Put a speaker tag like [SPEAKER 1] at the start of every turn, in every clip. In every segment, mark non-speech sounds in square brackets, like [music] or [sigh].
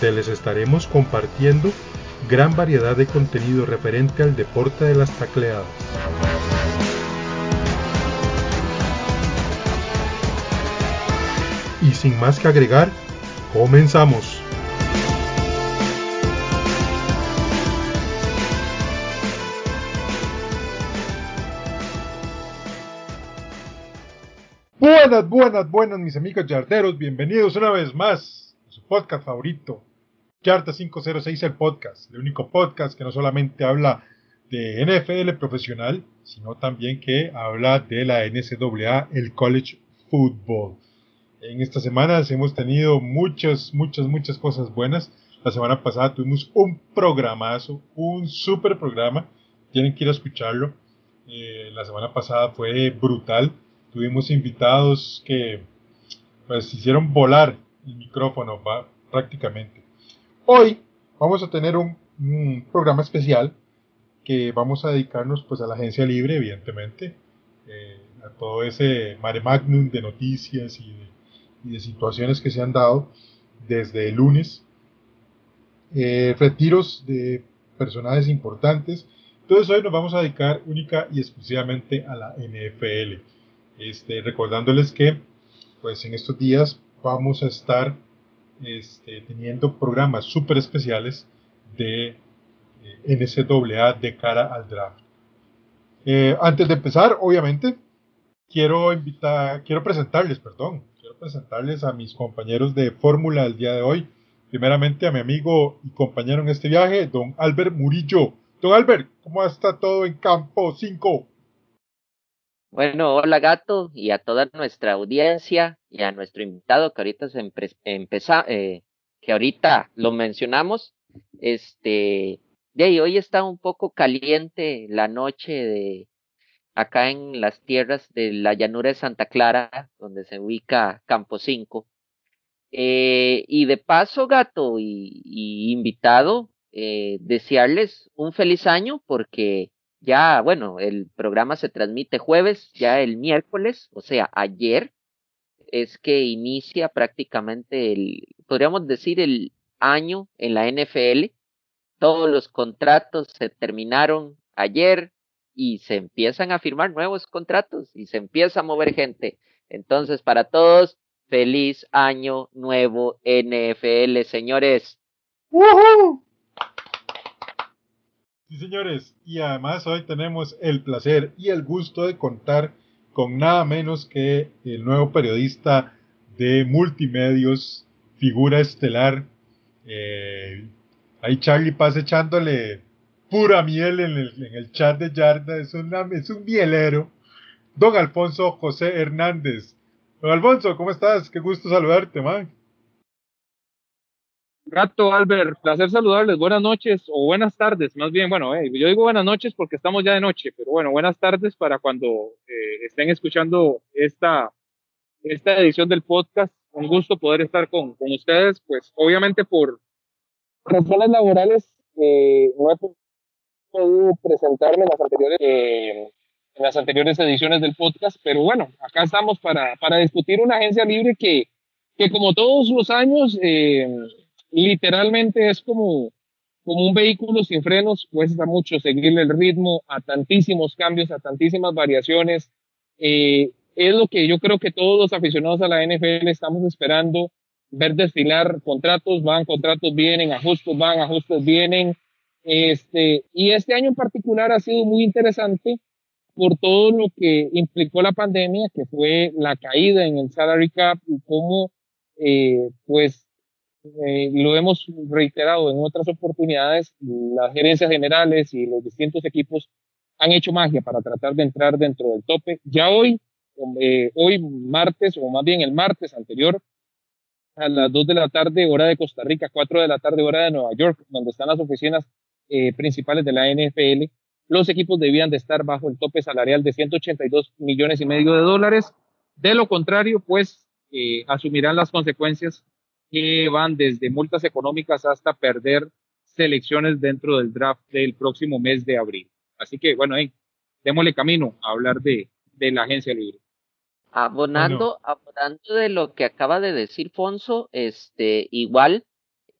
[SPEAKER 1] donde les estaremos compartiendo gran variedad de contenido referente al deporte de las tacleadas. Y sin más que agregar, comenzamos. Buenas, buenas, buenas mis amigos yarderos, bienvenidos una vez más podcast favorito, Yarda 506 el podcast, el único podcast que no solamente habla de NFL profesional, sino también que habla de la NCAA, el college football. En estas semanas hemos tenido muchas, muchas, muchas cosas buenas. La semana pasada tuvimos un programazo, un super programa. Tienen que ir a escucharlo. Eh, la semana pasada fue brutal. Tuvimos invitados que pues hicieron volar el micrófono prácticamente. Hoy vamos a tener un, programa especial que vamos a dedicarnos pues a la agencia libre, evidentemente, eh, a todo ese mare magnum de noticias y de, situaciones que se han dado desde el lunes, eh, retiros de personajes importantes. Entonces hoy nos vamos a dedicar única y exclusivamente a la NFL. Este, recordándoles que pues en estos días vamos a estar este, teniendo programas súper especiales de eh, NCAA de cara al draft. Eh, antes de empezar, obviamente, quiero invitar, quiero presentarles, perdón, quiero presentarles a mis compañeros de fórmula el día de hoy. Primeramente a mi amigo y compañero en este viaje, don Albert Murillo. Don Albert, ¿cómo está todo en campo 5?
[SPEAKER 2] Bueno, hola gato y a toda nuestra audiencia y a nuestro invitado que ahorita se eh, que ahorita lo mencionamos. Este, de hoy está un poco caliente la noche de acá en las tierras de la llanura de Santa Clara, donde se ubica Campo 5. Eh, y de paso, gato y, invitado, eh, desearles un feliz año porque ya, bueno, el programa se transmite jueves, ya el miércoles, o sea, ayer, es que inicia prácticamente el, podríamos decir, el año en la NFL. Todos los contratos se terminaron ayer y se empiezan a firmar nuevos contratos y se empieza a mover gente. Entonces, para todos, feliz año nuevo NFL, señores.
[SPEAKER 1] Sí, señores, y además hoy tenemos el placer y el gusto de contar con nada menos que el nuevo periodista de multimedios, figura estelar. Eh, ahí Charlie pasa echándole pura miel en el, chat de Yarda, es, es un mielero. Don Alfonso José Hernández. Don Alfonso, ¿cómo estás? Qué gusto saludarte, man.
[SPEAKER 3] Gato, Albert, placer saludarles. Buenas noches o buenas tardes, más bien. Bueno, eh, yo digo buenas noches porque estamos ya de noche, pero bueno, buenas tardes para cuando eh, estén escuchando esta, esta edición del podcast. Un gusto poder estar con, con ustedes, pues obviamente por razones laborales eh, no he podido presentarme en las anteriores, en las anteriores ediciones del podcast, pero bueno, acá estamos para, para discutir una agencia libre que, que como todos los años literalmente es como, como un vehículo sin frenos, cuesta mucho seguirle el ritmo a tantísimos cambios, a tantísimas variaciones. Eh, es lo que yo creo que todos los aficionados a la NFL estamos esperando, ver desfilar contratos, van, contratos vienen, ajustes van, ajustes vienen. Este, y este año en particular ha sido muy interesante por todo lo que implicó la pandemia, que fue la caída en el salary cap y cómo, eh, pues, eh, lo hemos reiterado en otras oportunidades, las gerencias generales y los distintos equipos han hecho magia para tratar de entrar dentro del tope. Ya hoy, eh, hoy martes, o más bien el martes anterior, a las 2 de la tarde, hora de Costa Rica, 4 de la tarde, hora de Nueva York, donde están las oficinas eh, principales de la NFL, los equipos debían de estar bajo el tope salarial de 182 millones y medio de dólares. De lo contrario, pues eh, asumirán las consecuencias que van desde multas económicas hasta perder selecciones dentro del draft del próximo mes de abril. Así que, bueno, démosle camino a hablar de, de la agencia libre.
[SPEAKER 2] Abonando, abonando de lo que acaba de decir Fonso, este, igual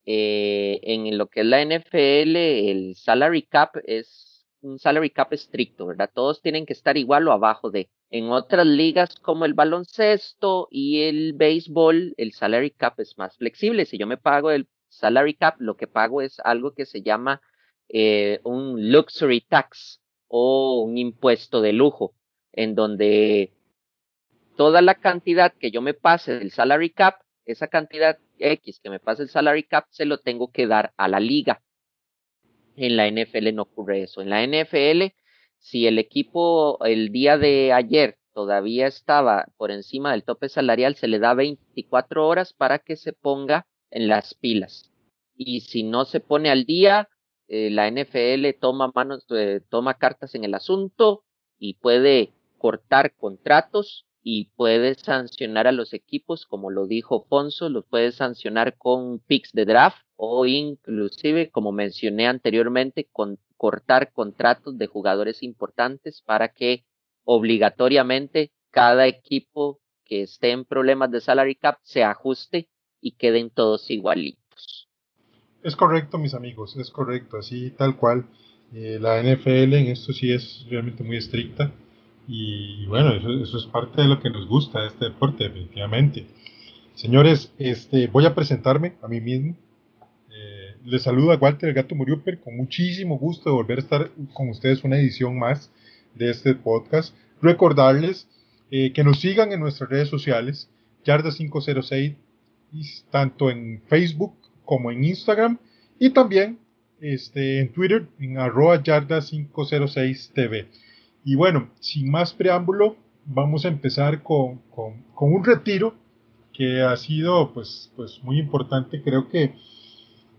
[SPEAKER 2] eh, en lo que es la NFL, el salary cap es un salary cap estricto, ¿verdad? Todos tienen que estar igual o abajo de. En otras ligas como el baloncesto y el béisbol, el salary cap es más flexible. Si yo me pago el salary cap, lo que pago es algo que se llama eh, un luxury tax o un impuesto de lujo, en donde toda la cantidad que yo me pase del salary cap, esa cantidad X que me pase el salary cap, se lo tengo que dar a la liga. En la NFL no ocurre eso. En la NFL, si el equipo el día de ayer todavía estaba por encima del tope salarial, se le da 24 horas para que se ponga en las pilas. Y si no se pone al día, eh, la NFL toma manos, eh, toma cartas en el asunto y puede cortar contratos y puede sancionar a los equipos, como lo dijo Ponzo, los puede sancionar con picks de draft o inclusive, como mencioné anteriormente, con cortar contratos de jugadores importantes para que obligatoriamente cada equipo que esté en problemas de salary cap se ajuste y queden todos igualitos.
[SPEAKER 1] Es correcto, mis amigos, es correcto, así tal cual. Eh, la NFL en esto sí es realmente muy estricta y bueno, eso, es parte de lo que nos gusta de este deporte, definitivamente. Señores, este, voy a presentarme a mí mismo. Eh, les saluda Walter el Gato Muriuper, con muchísimo gusto de volver a estar con ustedes una edición más de este podcast. Recordarles eh, que nos sigan en nuestras redes sociales, Yarda506, tanto en Facebook como en Instagram, y también este, en Twitter, en arroba Yarda506TV. Y bueno, sin más preámbulo, vamos a empezar con, un retiro que ha sido pues, pues muy importante. Creo que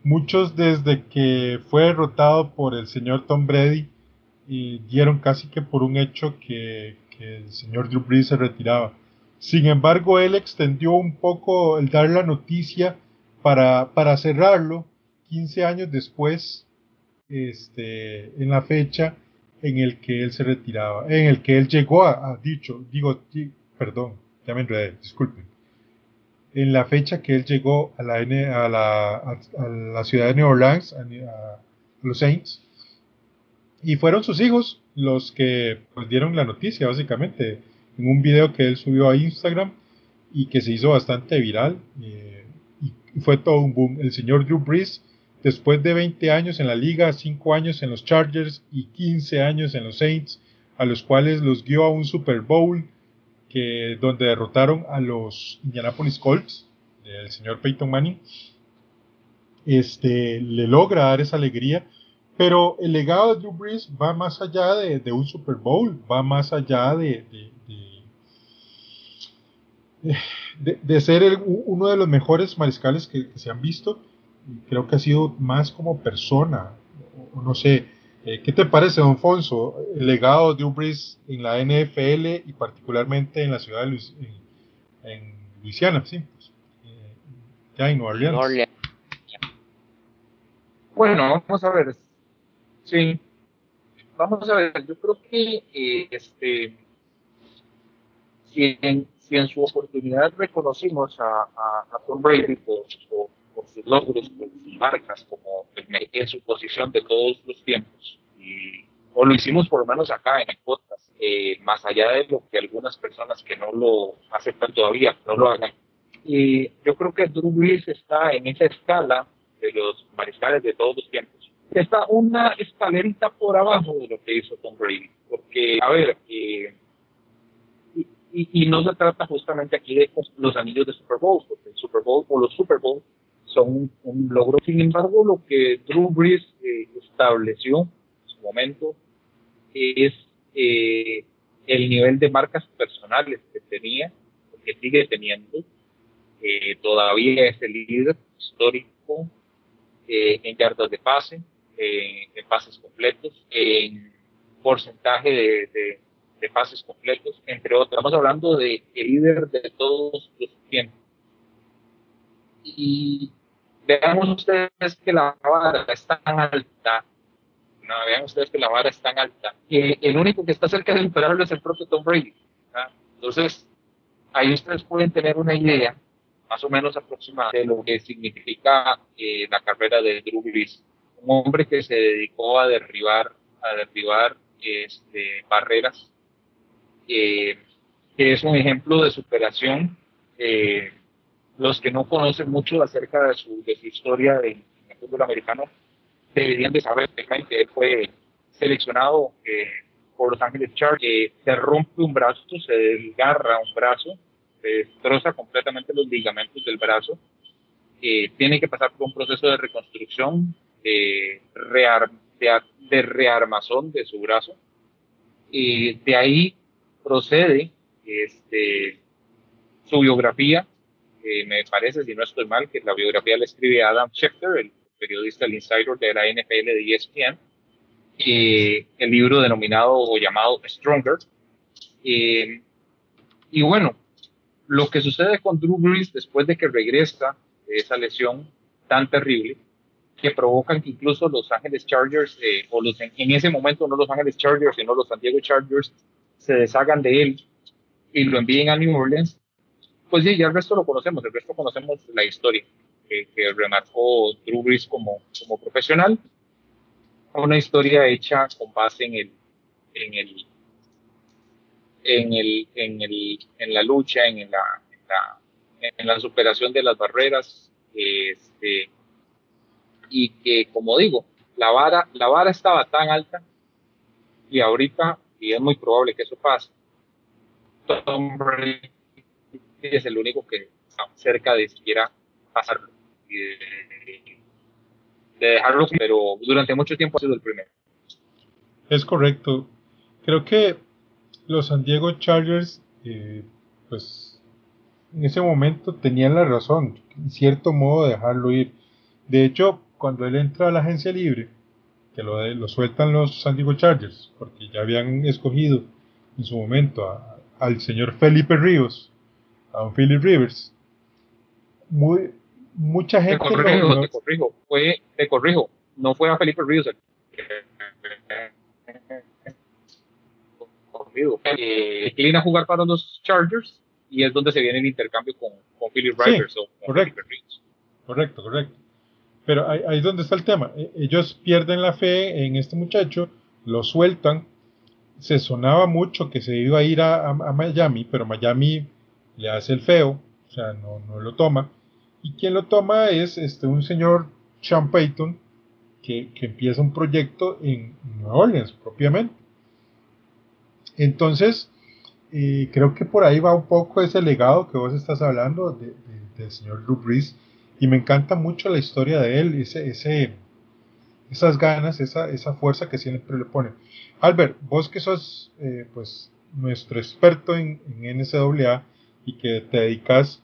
[SPEAKER 1] muchos desde que fue derrotado por el señor Tom Brady y dieron casi que por un hecho que, el señor Drew Brees se retiraba. Sin embargo, él extendió un poco el dar la noticia para, para cerrarlo 15 años después este, en la fecha en el que él se retiraba, en el que él llegó a, dicho, digo, perdón, ya me enredé, disculpen, en la fecha que él llegó a, la ciudad de New Orleans, a, los Saints, y fueron sus hijos los que pues, dieron la noticia, básicamente, en un video que él subió a Instagram y que se hizo bastante viral, eh, y fue todo un boom. El señor Drew Brees Después de 20 años en la liga, 5 años en los Chargers y 15 años en los Saints, a los cuales los guió a un Super Bowl que, donde derrotaron a los Indianapolis Colts del señor Peyton Manning, este, le logra dar esa alegría, pero el legado de Drew Brees va más allá de, un Super Bowl, va más allá de, de, ser uno de los mejores mariscales que se han visto creo que ha sido más como persona, no sé, eh, ¿qué te parece, don Fonso, el legado de Ubris en la NFL y particularmente en la ciudad de Luis, en, Luisiana, sí, pues, eh, ya en Nueva Orleans?
[SPEAKER 3] Bueno, vamos a ver, sí, vamos a ver, yo creo que eh, este, si en, si en, su oportunidad reconocimos a, a, Tom Brady por, por por sus logros, por sus marcas, como en su posición de todos los tiempos. Y, o lo hicimos por lo menos acá en el podcast, eh, más allá de lo que algunas personas que no lo aceptan todavía no lo hagan. Y yo creo que Drew Brees está en esa escala de los mariscales de todos los tiempos. Está una escalerita por abajo de lo que hizo Tom Brady. Porque, a ver, eh, y, y, no se trata justamente aquí de los anillos de Super Bowl, porque el Super Bowl o los Super Bowl son un, logro. Sin embargo, lo que Drew Brees eh, estableció en su momento es eh, el nivel de marcas personales que tenía, que sigue teniendo, eh, todavía es el líder histórico eh, en yardas de pase, en pases completos, en porcentaje de, de, pases completos, entre otros. Estamos hablando de el líder de todos los tiempos. Y veamos ustedes que la vara está tan alta. No, vean ustedes que la vara es tan alta. Que el único que está cerca de superarlo es el propio Tom Brady. Entonces, ahí ustedes pueden tener una idea más o menos aproximada de lo que significa eh, la carrera de Drew Brees. Un hombre que se dedicó a derribar, a derribar este, barreras, eh, que es un ejemplo de superación. Eh, los que no conocen mucho acerca de su, de su historia en el fútbol americano deberían de saber que él fue seleccionado por Los Ángeles Chargers, se rompe un brazo, se desgarra un brazo, se destroza completamente los ligamentos del brazo, tiene que pasar por un proceso de reconstrucción, de, de, rearmazón de su brazo, y de ahí procede este, su biografía, me parece, si no estoy mal, que la biografía la escribe Adam Schefter, el periodista, el insider de la NFL de ESPN, el libro denominado o llamado Stronger. y bueno, lo que sucede con Drew Brees después de que regresa de esa lesión tan terrible, que provocan que incluso los Ángeles Chargers, eh, o los, en, ese momento no los Ángeles Chargers, sino los San Diego Chargers, se deshagan de él y lo envíen a New Orleans, pues sí, ya el resto lo conocemos, el resto conocemos la historia que, remarcó Drew como, profesional, una historia hecha con base en el, en el en, el, en, el, en la lucha, en la, en la, superación de las barreras, este, y que, como digo, la vara, la vara estaba tan alta y ahorita, y es muy probable que eso pase, Tom es el único que está cerca de siquiera pasarlo y de, de dejarlo, pero durante mucho tiempo ha sido el primero.
[SPEAKER 1] Es correcto. Creo que los San Diego Chargers, eh, pues en ese momento tenían la razón, en cierto modo, de dejarlo ir. De hecho, cuando él entra a la agencia libre, que lo, lo sueltan los San Diego Chargers, porque ya habían escogido en su momento al señor Felipe Ríos, a un Philip Rivers, muy, mucha gente.
[SPEAKER 3] Te corrijo, te corrijo, fue, te corrijo, no fue a Felipe Ríos eh, declina jugar para los Chargers y es donde se viene el intercambio con, con Philip Rivers.
[SPEAKER 1] correcto, correcto, correcto. Pero ahí, es donde está el tema. E, ellos pierden la fe en este muchacho, lo sueltan. Se sonaba mucho que se iba a ir a, Miami, pero Miami le hace el feo, o sea, no, no lo toma. Y quien lo toma es este, un señor Sean Payton, que, que empieza un proyecto en Nueva Orleans propiamente. Entonces, eh, creo que por ahí va un poco ese legado que vos estás hablando del señor Drew Brees. Y me encanta mucho la historia de él, ese, ese, esas ganas, esa, esa fuerza que siempre le pone. Albert, vos que sos eh, pues nuestro experto en, en, NCAA y que te dedicas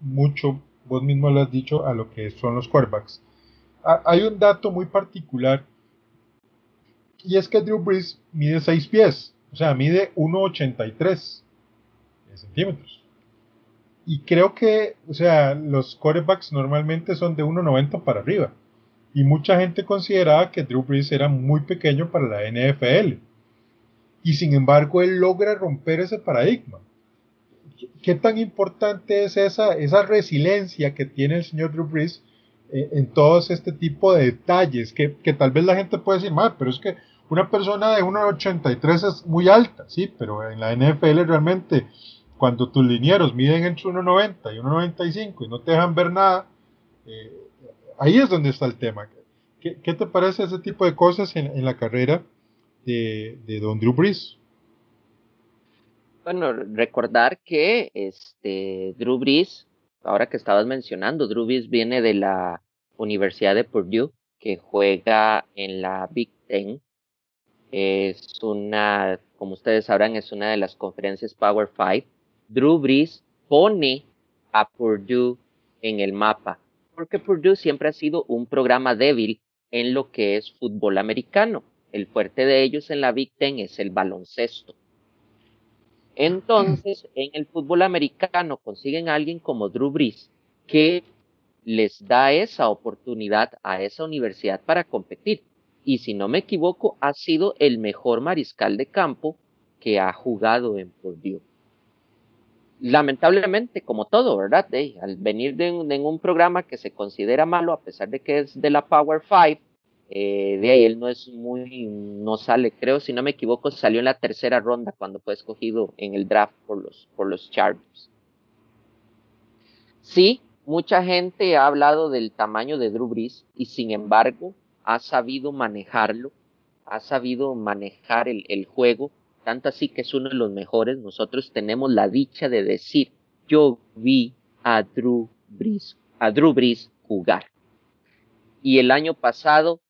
[SPEAKER 1] mucho, vos mismo lo has dicho, a lo que son los quarterbacks. hay un dato muy particular y es que Drew Brees mide 6 pies. O sea, mide 1,83 centímetros. Y creo que, o sea, los quarterbacks normalmente son de 1,90 para arriba. Y mucha gente consideraba que Drew Brees era muy pequeño para la NFL. Y sin embargo, él logra romper ese paradigma. ¿Qué tan importante es esa, esa resiliencia que tiene el señor Drew Brees eh, en todos este tipo de detalles? Que, que tal vez la gente puede decir, mal, pero es que una persona de 1,83 es muy alta, sí, pero en la NFL realmente cuando tus linieros miden entre 1,90 y 1,95 y no te dejan ver nada, eh, ahí es donde está el tema. ¿Qué, te parece ese tipo de cosas en, la carrera de, Don Drew Brees?
[SPEAKER 2] Bueno, recordar que este Drew Brees, ahora que estabas mencionando, Drew Brees viene de la Universidad de Purdue, que juega en la Big Ten, es una, como ustedes sabrán, es una de las conferencias Power Five. Drew Brees pone a Purdue en el mapa, porque Purdue siempre ha sido un programa débil en lo que es fútbol americano. El fuerte de ellos en la Big Ten es el baloncesto. Entonces, en el fútbol americano consiguen a alguien como Drew Brees que les da esa oportunidad a esa universidad para competir. Y si no me equivoco, ha sido el mejor mariscal de campo que ha jugado en Purdue. Lamentablemente, como todo, ¿verdad? al venir de un, programa que se considera malo, a pesar de que es de la Power Five, eh, de ahí él no es muy, no sale, creo, si no me equivoco, salió en la tercera ronda cuando fue escogido en el draft por los, por los Chargers. Sí, mucha gente ha hablado del tamaño de Drew Brees y sin embargo ha sabido manejarlo, ha sabido manejar el, el juego, tanto así que es uno de los mejores. Nosotros tenemos la dicha de decir, yo vi a Drew Brees, a Drew Brees jugar. Y el año pasado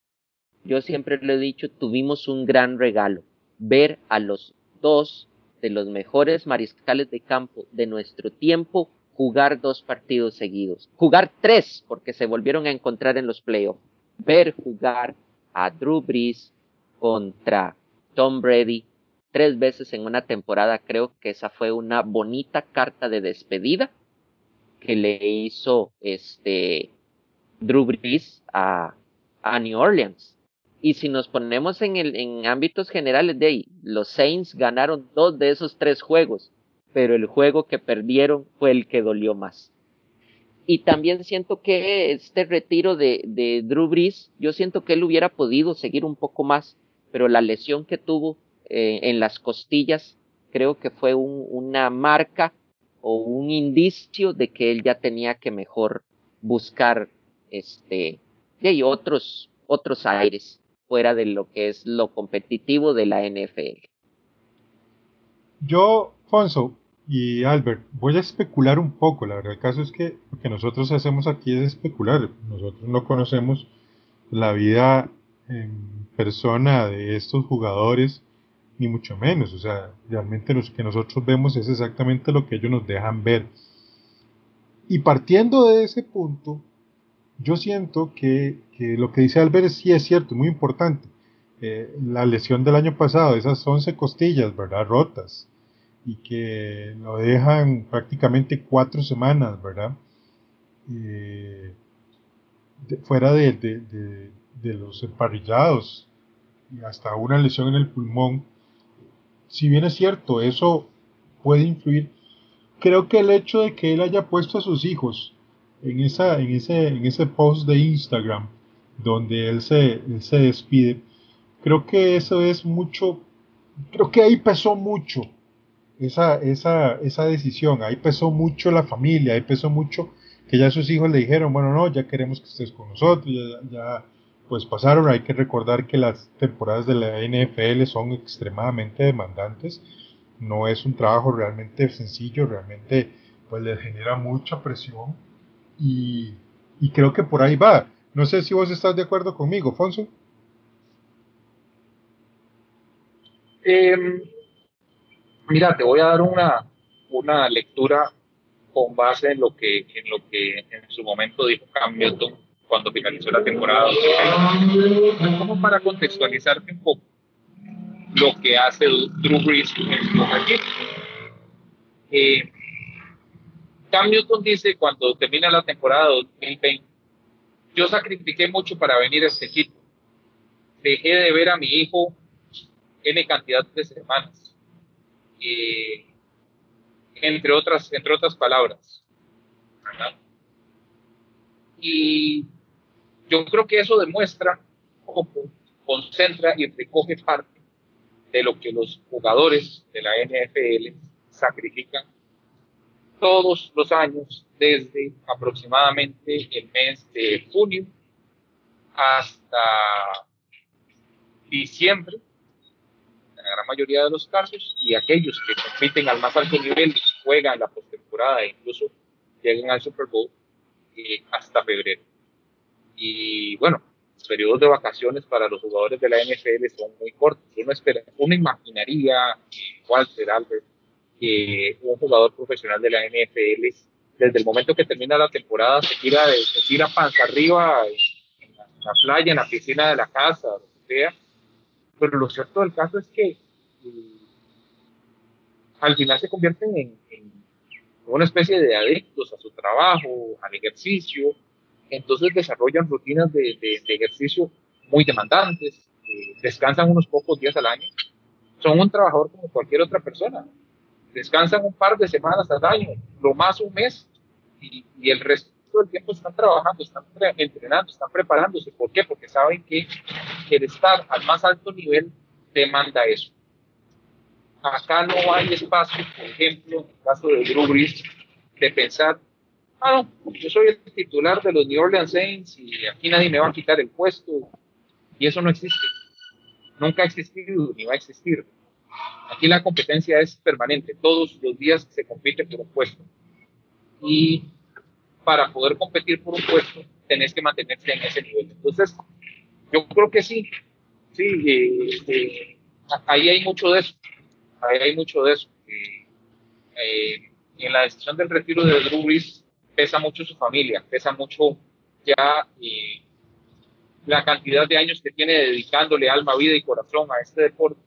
[SPEAKER 2] yo siempre lo he dicho, tuvimos un gran regalo, ver a los dos de los mejores mariscales de campo de nuestro tiempo jugar dos partidos seguidos, jugar tres porque se volvieron a encontrar en los playoffs, ver jugar a Drew Brees contra Tom Brady tres veces en una temporada, creo que esa fue una bonita carta de despedida que le hizo este Drew Brees a, a New Orleans. Y si nos ponemos en, el, ámbitos generales de ahí, los Saints ganaron dos de esos tres juegos, pero el juego que perdieron fue el que dolió más. Y también siento que este retiro de, de Drew Brees, yo siento que él hubiera podido seguir un poco más, pero la lesión que tuvo eh, en las costillas creo que fue un, una marca o un indicio de que él ya tenía que mejor buscar este y otros otros aires fuera de lo que es lo competitivo de la NFL.
[SPEAKER 1] Yo, Fonso y Albert, voy a especular un poco. La verdad, el caso es que lo que nosotros hacemos aquí es especular. Nosotros no conocemos la vida en persona de estos jugadores, ni mucho menos. O sea, realmente lo que nosotros vemos es exactamente lo que ellos nos dejan ver. Y partiendo de ese punto, yo siento que, lo que dice Albert sí es cierto, muy importante. Eh, la lesión del año pasado, esas 11 costillas, ¿verdad? Rotas, y que lo dejan prácticamente cuatro semanas, ¿verdad? Eh, fuera de, los emparrillados y hasta una lesión en el pulmón. Si bien es cierto, eso puede influir, creo que el hecho de que él haya puesto a sus hijos en, esa, en, ese, en ese post de Instagram donde él se, él se despide, creo que eso es mucho, creo que ahí pesó mucho esa, esa, esa decisión, ahí pesó mucho la familia, ahí pesó mucho que ya sus hijos le dijeron, bueno, no, ya queremos que estés con nosotros, ya, ya pues pasaron, hay que recordar que las temporadas de la NFL son extremadamente demandantes, no es un trabajo realmente sencillo, realmente pues les genera mucha presión y, creo que por ahí va. No sé si vos estás de acuerdo conmigo, Fonso.
[SPEAKER 3] Em, mira, te voy a dar una, una lectura con base en lo que en lo que en su momento dijo Cam cuando finalizó la temporada. Como para contextualizarte un poco lo que hace Drew Brees en su equipo. Eh, Cam Newton dice cuando termina la temporada 2020, yo sacrifiqué mucho para venir a este equipo. Dejé de ver a mi hijo N cantidad de semanas. entre, otras, entre otras palabras. Y yo creo que eso demuestra cómo concentra y recoge parte de lo que los jugadores de la NFL sacrifican todos los años desde aproximadamente el mes de junio hasta diciembre, en la gran mayoría de los casos, y aquellos que compiten al más alto nivel juegan la postemporada e incluso llegan al Super Bowl eh, hasta febrero. Y bueno, los periodos de vacaciones para los jugadores de la NFL son muy cortos. Uno, espera, uno imaginaría, Walter Albert, que un jugador profesional de la NFL desde el momento que termina la temporada se tira, de, se tira panza arriba en la, playa, en la piscina de la casa, lo que sea. Pero lo cierto del caso es que eh, al final se convierten en, una especie de adictos a su trabajo, al ejercicio, entonces desarrollan rutinas de, ejercicio muy demandantes, eh, descansan unos pocos días al año, son un trabajador como cualquier otra persona, descansan un par de semanas al año, lo más un mes, y, el resto del tiempo están trabajando, están entrenando, están preparándose. ¿Por qué? Porque saben que el estar al más alto nivel demanda eso. Acá no hay espacio, por ejemplo, en el caso de Drew de pensar, ah, no, yo soy el titular de los New Orleans Saints y aquí nadie me va a quitar el puesto. Y eso no existe. Nunca ha existido ni va a existir. Aquí la competencia es permanente. Todos los días se compite por un puesto. Y para poder competir por un puesto, tenés que mantenerse en ese nivel. Entonces, yo creo que sí. Sí, eh, eh, ahí hay mucho de eso. Hay mucho de eso. Eh, en la decisión del retiro de Drew Brees pesa mucho su familia, pesa mucho ya la cantidad de años que tiene dedicándole alma, vida y corazón a este deporte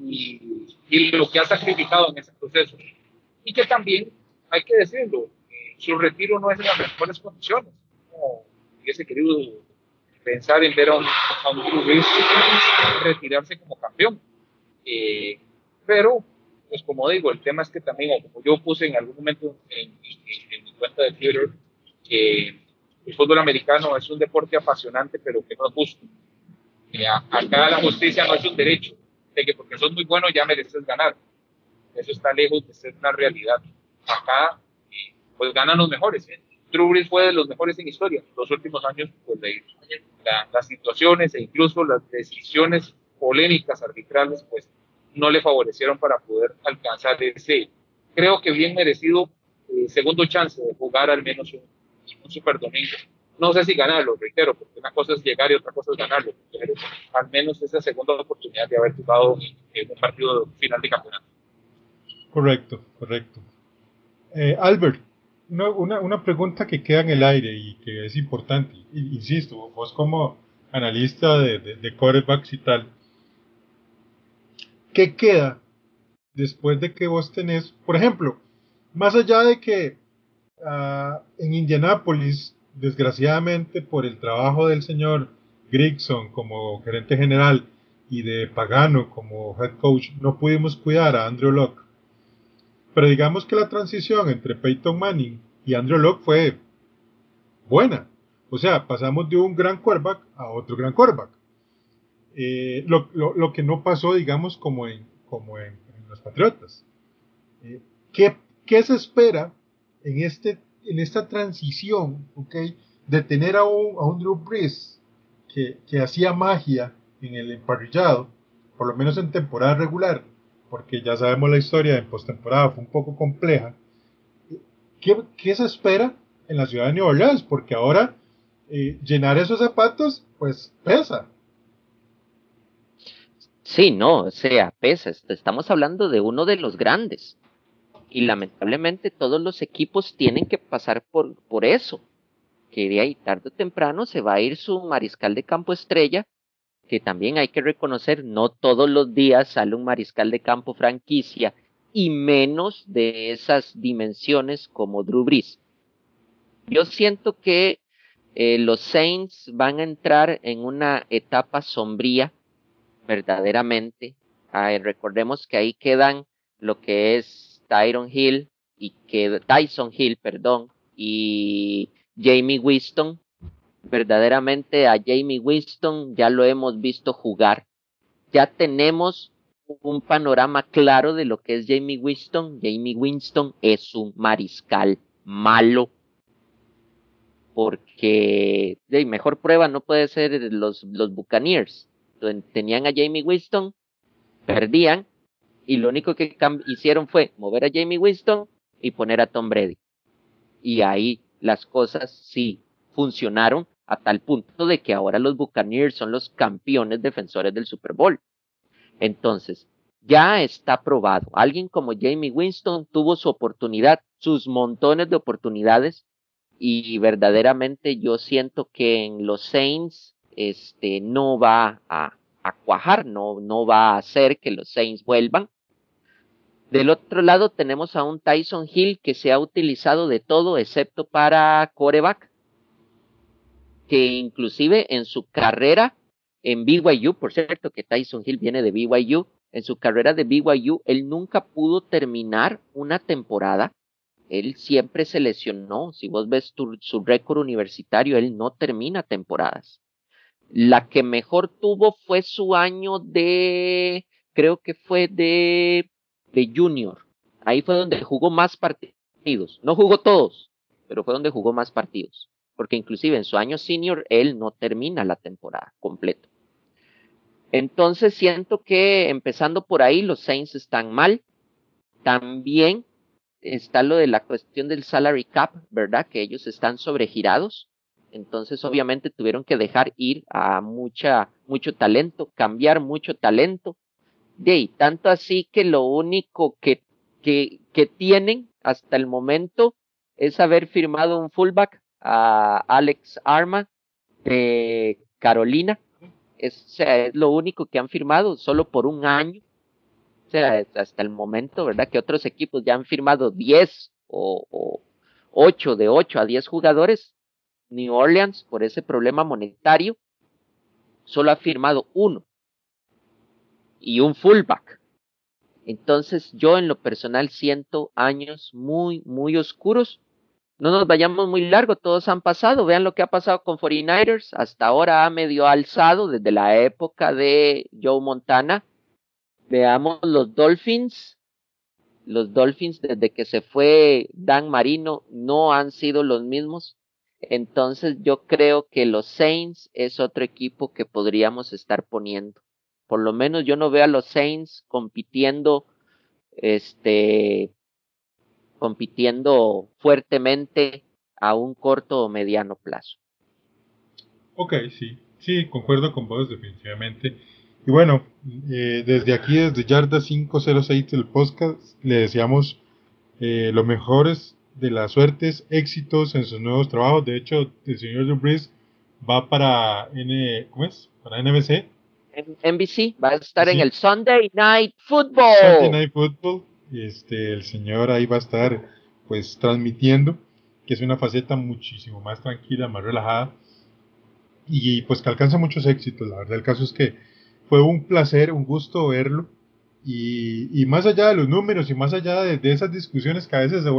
[SPEAKER 3] y, lo que ha sacrificado en ese proceso. Y que también, hay que decirlo, eh, su retiro no es en las mejores condiciones. Como hubiese querido pensar en ver a un, a retirarse como campeón. Eh, pero, pues como digo, el tema es que también, como yo puse en algún momento en, mi cuenta de Twitter, que el fútbol americano es un deporte apasionante, pero que no es justo. Eh, acá la justicia no es un derecho, de que porque sos muy bueno ya mereces ganar. Eso está lejos de ser una realidad. Acá, pues ganan los mejores. ¿eh? fue de los mejores en historia. Los últimos años, pues las situaciones e incluso las decisiones polémicas arbitrales, pues no le favorecieron para poder alcanzar ese, creo que bien merecido eh, segundo chance de jugar al menos un, un Super Domingo no sé si ganarlo, reitero, porque una cosa es llegar y otra cosa es ganarlo, pero al menos esa segunda oportunidad de haber jugado en un partido final de campeonato.
[SPEAKER 1] Correcto, correcto. Eh, Albert, una, una, pregunta que queda en el aire y que es importante, insisto, vos como analista de, de, de y tal, ¿qué queda después de que vos tenés, por ejemplo, más allá de que uh, en Indianápolis desgraciadamente por el trabajo del señor Grigson como gerente general y de Pagano como head coach, no pudimos cuidar a Andrew Locke. Pero digamos que la transición entre Peyton Manning y Andrew Locke fue buena. O sea, pasamos de un gran quarterback a otro gran quarterback. Eh, lo, que no pasó, digamos, como en, como en, los Patriotas. Eh, ¿qué, ¿Qué se espera en este en esta transición, ¿ok? De tener a un, Drew Brees que, hacía magia en el emparrillado, por lo menos en temporada regular, porque ya sabemos la historia en postemporada fue un poco compleja. ¿Qué, ¿Qué, se espera en la ciudad de Nueva Orleans? Porque ahora eh, llenar esos zapatos, pues pesa.
[SPEAKER 2] Sí, no, o sea, pesa. Estamos hablando de uno de los grandes y lamentablemente todos los equipos tienen que pasar por, por eso, que de ahí tarde o temprano se va a ir su mariscal de campo estrella, que también hay que reconocer, no todos los días sale un mariscal de campo franquicia, y menos de esas dimensiones como Drew. Yo siento que eh, los Saints van a entrar en una etapa sombría, verdaderamente. recordemos que ahí quedan lo que es Tyron Hill y que Tyson Hill, perdón, y Jamie Winston. Verdaderamente a Jamie Winston ya lo hemos visto jugar. Ya tenemos un panorama claro de lo que es Jamie Winston. Jamie Winston es un mariscal malo. Porque de mejor prueba no puede ser los, los Buccaneers. Tenían a Jamie Winston, perdían, y lo único que hicieron fue mover a Jamie Winston y poner a Tom Brady. Y ahí las cosas sí funcionaron a tal punto de que ahora los Buccaneers son los campeones defensores del Super Bowl. Entonces, ya está probado. Alguien como Jamie Winston tuvo su oportunidad, sus montones de oportunidades y verdaderamente yo siento que en los Saints este no va a, a cuajar, no, no va a hacer que los Saints vuelvan. Del otro lado tenemos a un Tyson Hill que se ha utilizado de todo excepto para coreback, que inclusive en su carrera en BYU, por cierto que Tyson Hill viene de BYU, en su carrera de BYU él nunca pudo terminar una temporada él siempre se lesionó. Si vos ves su récord universitario, él no termina temporadas. La que mejor tuvo fue su año de, creo que fue de, de junior. Ahí fue donde jugó más partidos. No jugó todos, pero fue donde jugó más partidos. Porque inclusive en su año senior, él no termina la temporada completa. Entonces siento que empezando por ahí, los Saints están mal. También está lo de la cuestión del salary cap, ¿verdad? Que ellos están sobregirados. Entonces, obviamente, tuvieron que dejar ir a mucha, mucho talento, cambiar mucho talento. De tanto así que lo único que, que, tienen hasta el momento es haber firmado un fullback a Alex Arma de Carolina. Es lo único que han firmado solo por un año o sea, hasta el momento, ¿verdad? Que otros equipos ya han firmado 10 o, o 8 de 8 a 10 jugadores. New Orleans, por ese problema monetario, solo ha firmado uno y un fullback. Entonces yo en lo personal siento años muy, muy oscuros. No nos vayamos muy largo, todos han pasado. Vean lo que ha pasado con 49ers. Hasta ahora ha medio alzado desde la época de Joe Montana Veamos los Dolphins. Los Dolphins desde que se fue Dan Marino no han sido los mismos. Entonces yo creo que los Saints es otro equipo que podríamos estar poniendo. Por lo menos yo no veo a los Saints compitiendo, este, compitiendo fuertemente a un corto o mediano plazo.
[SPEAKER 1] Ok, sí, sí, concuerdo con vos definitivamente. Y bueno, eh, desde aquí, desde Yarda 506 del podcast, le deseamos eh, los mejores de las suertes, éxitos en sus nuevos trabajos. De hecho, el señor Dubris va para N, ¿cómo es? Para NBC.
[SPEAKER 2] En NBC, va a estar en el Sunday Night Football.
[SPEAKER 1] Sunday Night Football. Este, el señor ahí va a estar pues transmitiendo, que es una faceta muchísimo más tranquila, más relajada y pues que alcanza muchos éxitos. La verdad, el caso es que fue un placer, un gusto verlo. Y, y más allá de los números y más allá de, esas discusiones que a veces se,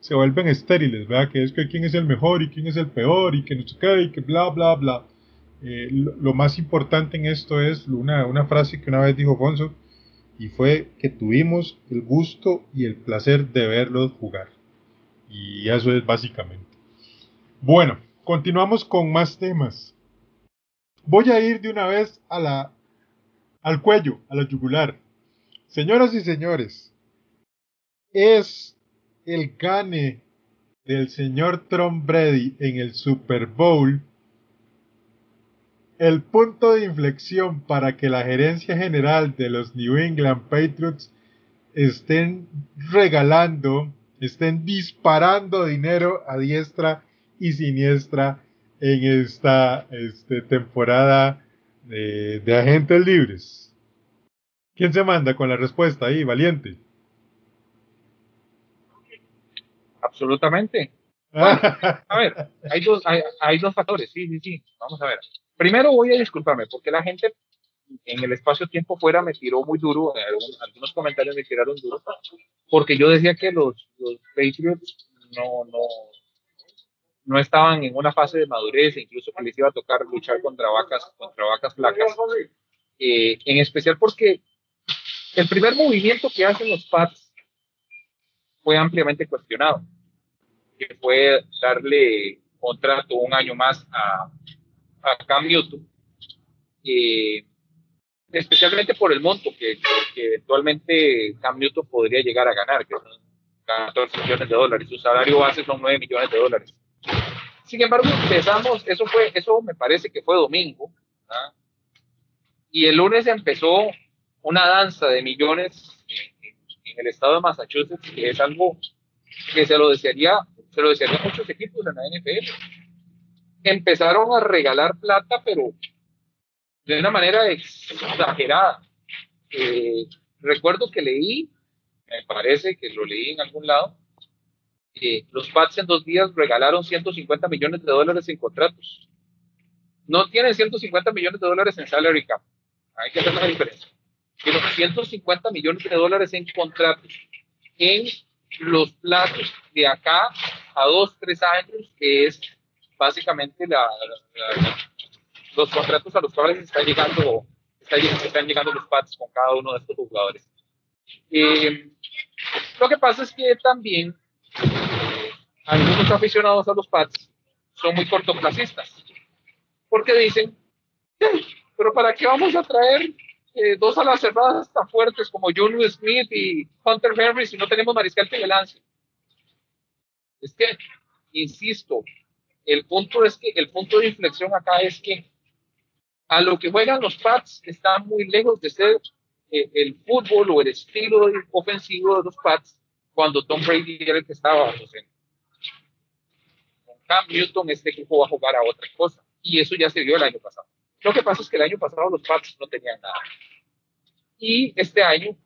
[SPEAKER 1] se, vuelven estériles, ¿verdad? Que es que quién es el mejor y quién es el peor y que no sé qué y que bla, bla, bla. Eh, lo, más importante en esto es una, una frase que una vez dijo Fonso y fue que tuvimos el gusto y el placer de verlos jugar. Y eso es básicamente. Bueno, continuamos con más temas. Voy a ir de una vez a la al cuello, a la yugular. Señoras y señores, es el gane del señor Tom Brady en el Super Bowl el punto de inflexión para que la gerencia general de los New England Patriots estén regalando, estén disparando dinero a diestra y siniestra en esta este, temporada de, agentes libres. ¿Quién se manda con la respuesta ahí, valiente?
[SPEAKER 3] Absolutamente. [laughs] a ver, hay dos, hay, dos factores, sí, sí, sí. Vamos a ver. Primero voy a disculparme porque la gente en el espacio-tiempo fuera me tiró muy duro, algunos, comentarios me tiraron duro, porque yo decía que los, los Patriots no, no, no estaban en una fase de madurez, incluso que les iba a tocar luchar contra vacas, contra vacas flacas. Eh, en especial porque el primer movimiento que hacen los Pats fue ampliamente cuestionado, que fue darle contrato un año más a, a Cam Newton, eh, especialmente por el monto que, eventualmente Cam Newton podría llegar a ganar, que son 14 millones de dólares. Su salario base son 9 millones de dólares. Sin embargo, empezamos, eso fue, eso me parece que fue domingo, y el lunes empezó una danza de millones en, el estado de Massachusetts, que es algo que se lo desearía, se lo desearía a muchos equipos en la NFL. Empezaron a regalar plata, pero de una manera exagerada. Eh, recuerdo que leí, me parece que lo leí en algún lado, que los Pats en dos días regalaron 150 millones de dólares en contratos. No tienen 150 millones de dólares en salary cap. Hay que hacer la diferencia. Tienen 150 millones de dólares en contratos en los plazos de acá a dos, tres años, que es básicamente la, los contratos a los cuales están llegando, están llegando los Pats con cada uno de estos jugadores. Eh, lo que pasa es que también eh, algunos aficionados a los Pats son muy cortoplacistas, porque dicen, pero ¿para qué vamos a traer eh, dos alas cerradas tan fuertes como John Smith y Hunter Henry si no tenemos mariscal de lance? Es que, insisto, el punto es que el punto de inflexión acá es que a lo que juegan los Pats está muy lejos de ser eh, el fútbol o el estilo ofensivo de los Pats cuando Tom Brady era el que estaba. Pues, con Cam Newton, este equipo va a jugar a otra cosa. Y eso ya se vio el año pasado. Lo que pasa es que el año pasado los Pats no tenían nada. Y este año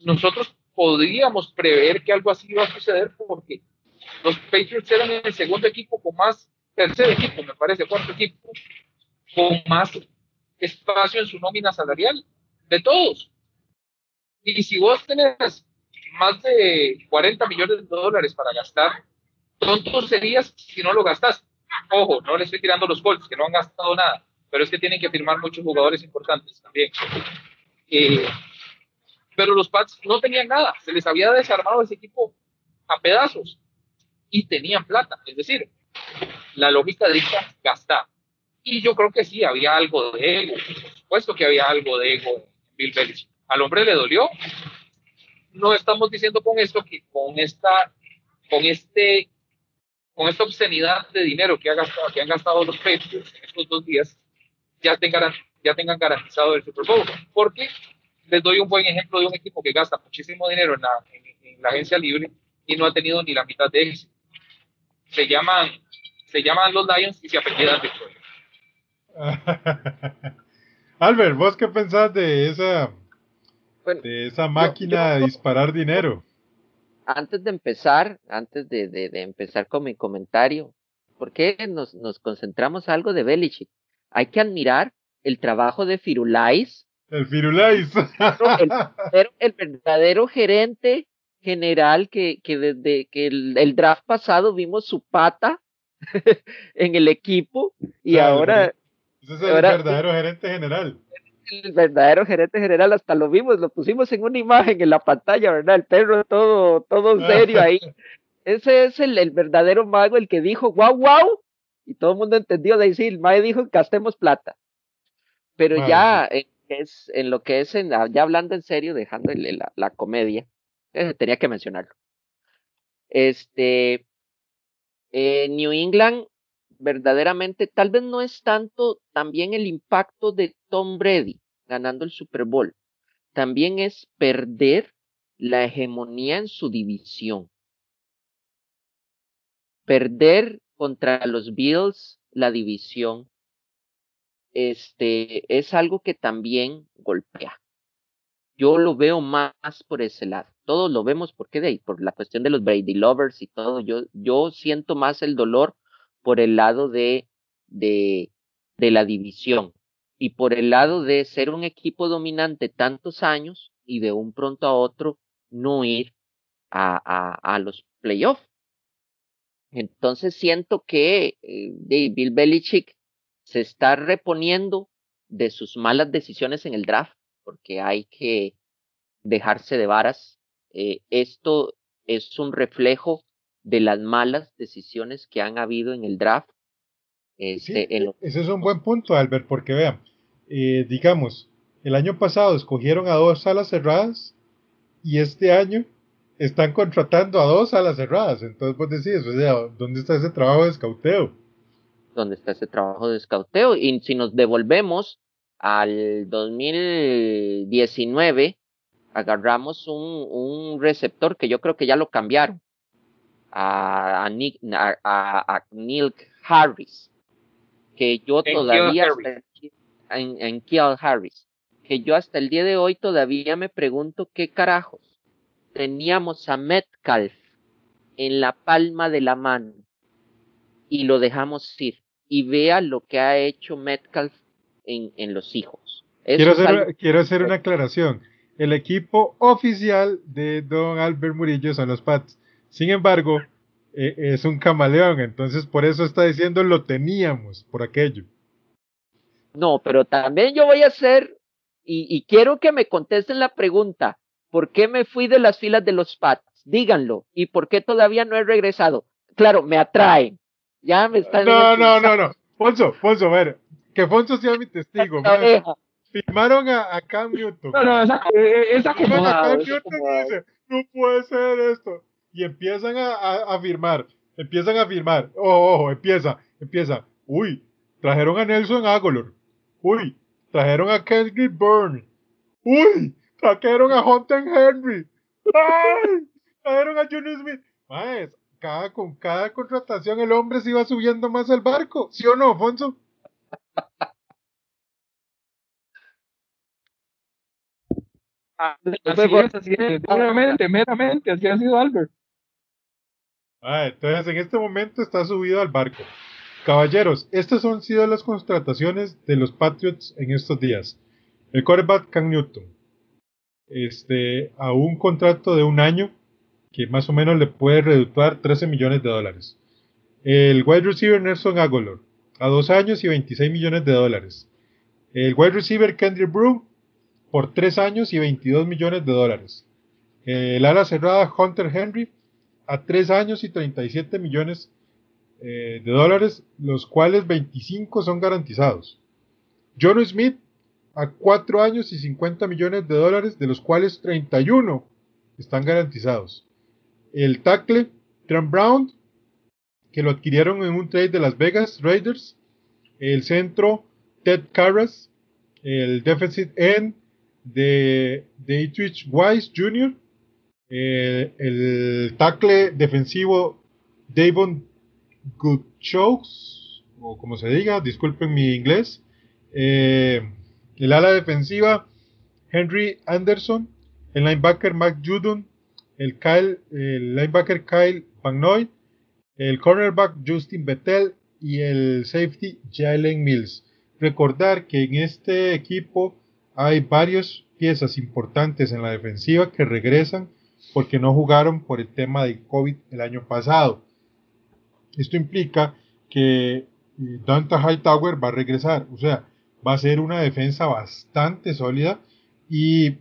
[SPEAKER 3] nosotros podríamos prever que algo así iba a suceder porque los Patriots eran el segundo equipo con más, tercer equipo, me parece, cuarto equipo, con más espacio en su nómina salarial de todos. Y si vos tenés más de 40 millones de dólares para gastar, tonto serías si no lo gastas. Ojo, no le estoy tirando los Colts, que no han gastado nada, pero es que tienen que firmar muchos jugadores importantes también. Eh, pero los Pats no tenían nada, se les había desarmado ese equipo a pedazos y tenían plata. Es decir, la lógica dicta gastar. Y yo creo que sí, había algo de ego. Por supuesto que había algo de ego en Bill Belichick. Al hombre le dolió. No estamos diciendo con esto que con esta, con este, con esta obscenidad de dinero que, ha gastado, que han gastado los Patriots en estos dos días, ya tengan, ya tengan garantizado el Super Bowl. Porque les doy un buen ejemplo de un equipo que gasta muchísimo dinero en la, en la agencia libre y no ha tenido ni la mitad de éxito. Se llaman, se llaman los Lions y se apellidan Detroit. [laughs]
[SPEAKER 1] Albert, ¿vos qué pensás de esa, de esa máquina de disparar dinero?
[SPEAKER 2] Antes de empezar, antes de, de, empezar con mi comentario, ¿por qué nos, nos concentramos algo de Belichick? Hay que admirar el trabajo de Firulais.
[SPEAKER 1] El Firulais.
[SPEAKER 2] el, el, verdadero gerente general que, que desde que el, draft pasado vimos su pata [laughs] en el equipo y ahora
[SPEAKER 1] ese es el verdadero gerente general.
[SPEAKER 2] El verdadero gerente general, hasta lo vimos, lo pusimos en una imagen en la pantalla, ¿verdad? El perro todo, todo serio ahí. [laughs] Ese es el, el verdadero mago, el que dijo, wow, wow, y todo el mundo entendió de decir, el mago dijo, gastemos plata. Pero ya es en lo que es, en, ya hablando en serio, dejando la, la, comedia, eh, tenía que mencionarlo. Este, eh, New England verdaderamente, tal vez no es tanto también el impacto de Tom Brady ganando el Super Bowl, también es perder la hegemonía en su división. Perder contra los Bills la división este es algo que también golpea. Yo lo veo más por ese lado. Todos lo vemos porque de ahí, por la cuestión de los Brady lovers y todo. Yo, yo siento más el dolor por el lado de, de, de la división y por el lado de ser un equipo dominante tantos años y de un pronto a otro no ir a, a, los playoffs. Entonces siento que eh, Bill Belichick se está reponiendo de sus malas decisiones en el draft, porque hay que dejarse de varas. Eh, esto es un reflejo de las malas decisiones que han habido en el draft.
[SPEAKER 1] Este, Ese es un buen punto, Albert, porque vean, eh, digamos, el año pasado escogieron a dos salas cerradas y este año están contratando a dos salas cerradas. Entonces vos decís, o sea, ¿dónde está ese trabajo de escauteo?
[SPEAKER 2] ¿Dónde está ese trabajo de escauteo? Y si nos devolvemos al 2019 agarramos un, un receptor que yo creo que ya lo cambiaron a, a, Nick, a, a, Neil Harris, que yo todavía en, en Kiel Harris, que yo hasta el día de hoy todavía me pregunto qué carajos teníamos a Metcalf en la palma de la mano y lo dejamos ir. Y vea lo que ha hecho Metcalf en, en los hijos.
[SPEAKER 1] quiero hacer, quiero hacer una aclaración. El equipo oficial de Don Albert Murillo son los Pats. Sin embargo, e, es un camaleón, entonces por eso está diciendo lo teníamos, por aquello.
[SPEAKER 2] No, pero también yo voy a hacer, y, y quiero que me contesten la pregunta, ¿por qué me fui de las filas de los Pats? Díganlo, ¿y por qué todavía no he regresado? Claro, me atraen. Ya me están.
[SPEAKER 1] No, no, no, no. Fonso, Fonso, a ver, que Fonso sea mi testigo. Firmaron a, Cam Newton.
[SPEAKER 3] No, no, esa, esa
[SPEAKER 1] a Cam Newton y dice, no puede ser esto. Y empiezan a, a, firmar, empiezan a firmar. Ojo, ojo, empieza, empieza. Uy, trajeron a Nelson Aguilar. Uy, trajeron a Kendrick Byrne. Uy, trajeron a Hunter Henry. ¡Ay! Trajeron a Johnny Smith. Maes, cada, con cada contratación el hombre se iba subiendo más al barco. ¿Sí o no,
[SPEAKER 3] Ah, así es, meramente, meramente, así ha sido Albert.
[SPEAKER 1] Ah, entonces en este momento está subido al barco. Caballeros, estas han sido las contrataciones de los Patriots en estos días. El quarterback Cam Newton, este, a un contrato de un año que más o menos le puede reducir 13 millones de dólares. El wide receiver Nelson Aguilar, a dos años y 26 millones de dólares. El wide receiver Kendrick Brew, por 3 años y 22 millones de dólares. El ala cerrada Hunter Henry a 3 años y 37 millones eh, de dólares, los cuales 25 son garantizados. John Smith a 4 años y 50 millones de dólares, de los cuales 31 están garantizados. El tackle Trent Brown, que lo adquirieron en un trade de Las Vegas Raiders. El centro Ted Carras, el defensive end de Dietrich Weiss Jr., eh, el tackle defensivo Davon Goodchokes, o como se diga, disculpen mi inglés, eh, el ala defensiva Henry Anderson, el linebacker Mac Judon, el, el linebacker Kyle Van Noy, el cornerback Justin Bettel y el safety Jalen Mills. Recordar que en este equipo hay varias piezas importantes en la defensiva que regresan porque no jugaron por el tema del COVID el año pasado. Esto implica que eh, Dante Hightower va a regresar, o sea, va a ser una defensa bastante sólida y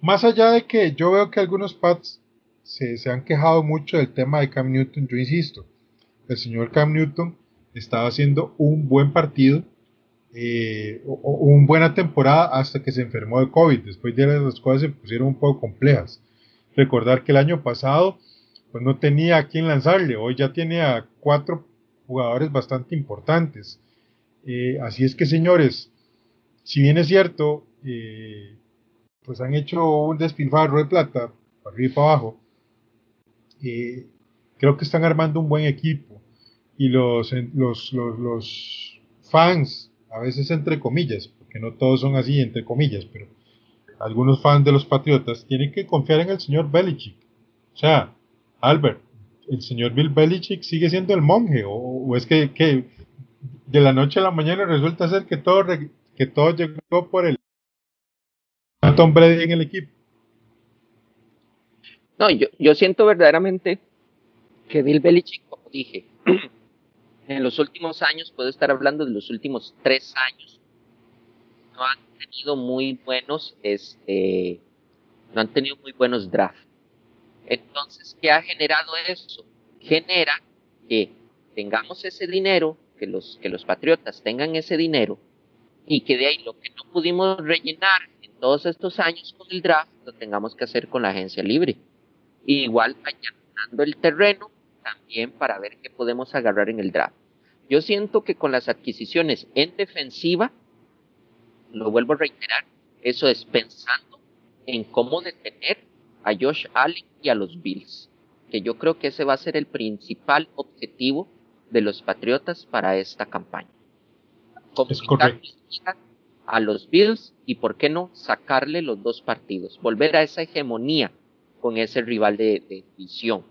[SPEAKER 1] más allá de que yo veo que algunos pads se, se han quejado mucho del tema de Cam Newton, yo insisto, el señor Cam Newton estaba haciendo un buen partido eh, una buena temporada hasta que se enfermó de COVID. Después de las cosas se pusieron un poco complejas. Recordar que el año pasado pues no tenía a quién lanzarle. Hoy ya tiene a cuatro jugadores bastante importantes. Eh, así es que señores, si bien es cierto, eh, pues han hecho un despilfarro de plata, para arriba y para abajo, creo que están armando un buen equipo. Y los, los, los, los fans a veces entre comillas, porque no todos son así entre comillas, pero algunos fans de los Patriotas tienen que confiar en el señor Belichick. O sea, Albert, el señor Bill Belichick sigue siendo el monje, o, es que, de la noche a la mañana resulta ser que todo, que todo llegó por el Tom Brady en el equipo.
[SPEAKER 2] No, yo, yo siento verdaderamente que Bill Belichick, como dije, [clears throat] en los últimos años, puedo estar hablando de los últimos tres años, no han tenido muy buenos, este, no han tenido muy buenos drafts. Entonces, ¿qué ha generado eso? Genera que tengamos ese dinero, que los, que los patriotas tengan ese dinero, y que de ahí lo que no pudimos rellenar en todos estos años con el draft, lo tengamos que hacer con la agencia libre. igual allanando el terreno también para ver qué podemos agarrar en el draft. Yo siento que con las adquisiciones en defensiva lo vuelvo a reiterar, eso es pensando en cómo detener a Josh Allen y a los Bills, que yo creo que ese va a ser el principal objetivo de los Patriotas para esta campaña.
[SPEAKER 1] Correcto.
[SPEAKER 2] A los Bills y por qué no sacarle los dos partidos, volver a esa hegemonía con ese rival de, de división.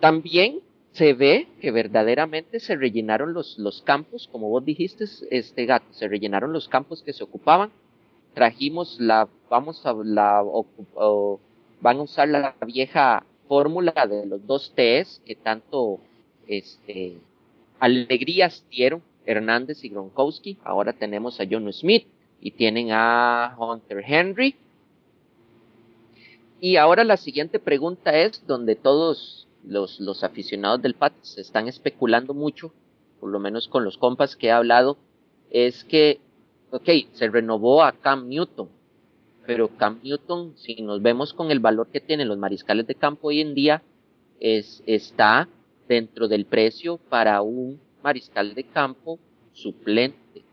[SPEAKER 2] También se ve que verdaderamente se rellenaron los, los campos, como vos dijiste, este gato, se rellenaron los campos que se ocupaban. Trajimos la, vamos a la, van a usar la vieja fórmula de los dos T's que tanto este, alegrías dieron Hernández y Gronkowski. Ahora tenemos a John Smith y tienen a Hunter Henry. Y ahora la siguiente pregunta es donde todos los, los aficionados del PAT se están especulando mucho, por lo menos con los compas que he hablado, es que, ok, se renovó a Cam Newton, pero Cam Newton, si nos vemos con el valor que tienen los mariscales de campo hoy en día, es, está dentro del precio para un mariscal de campo suplente.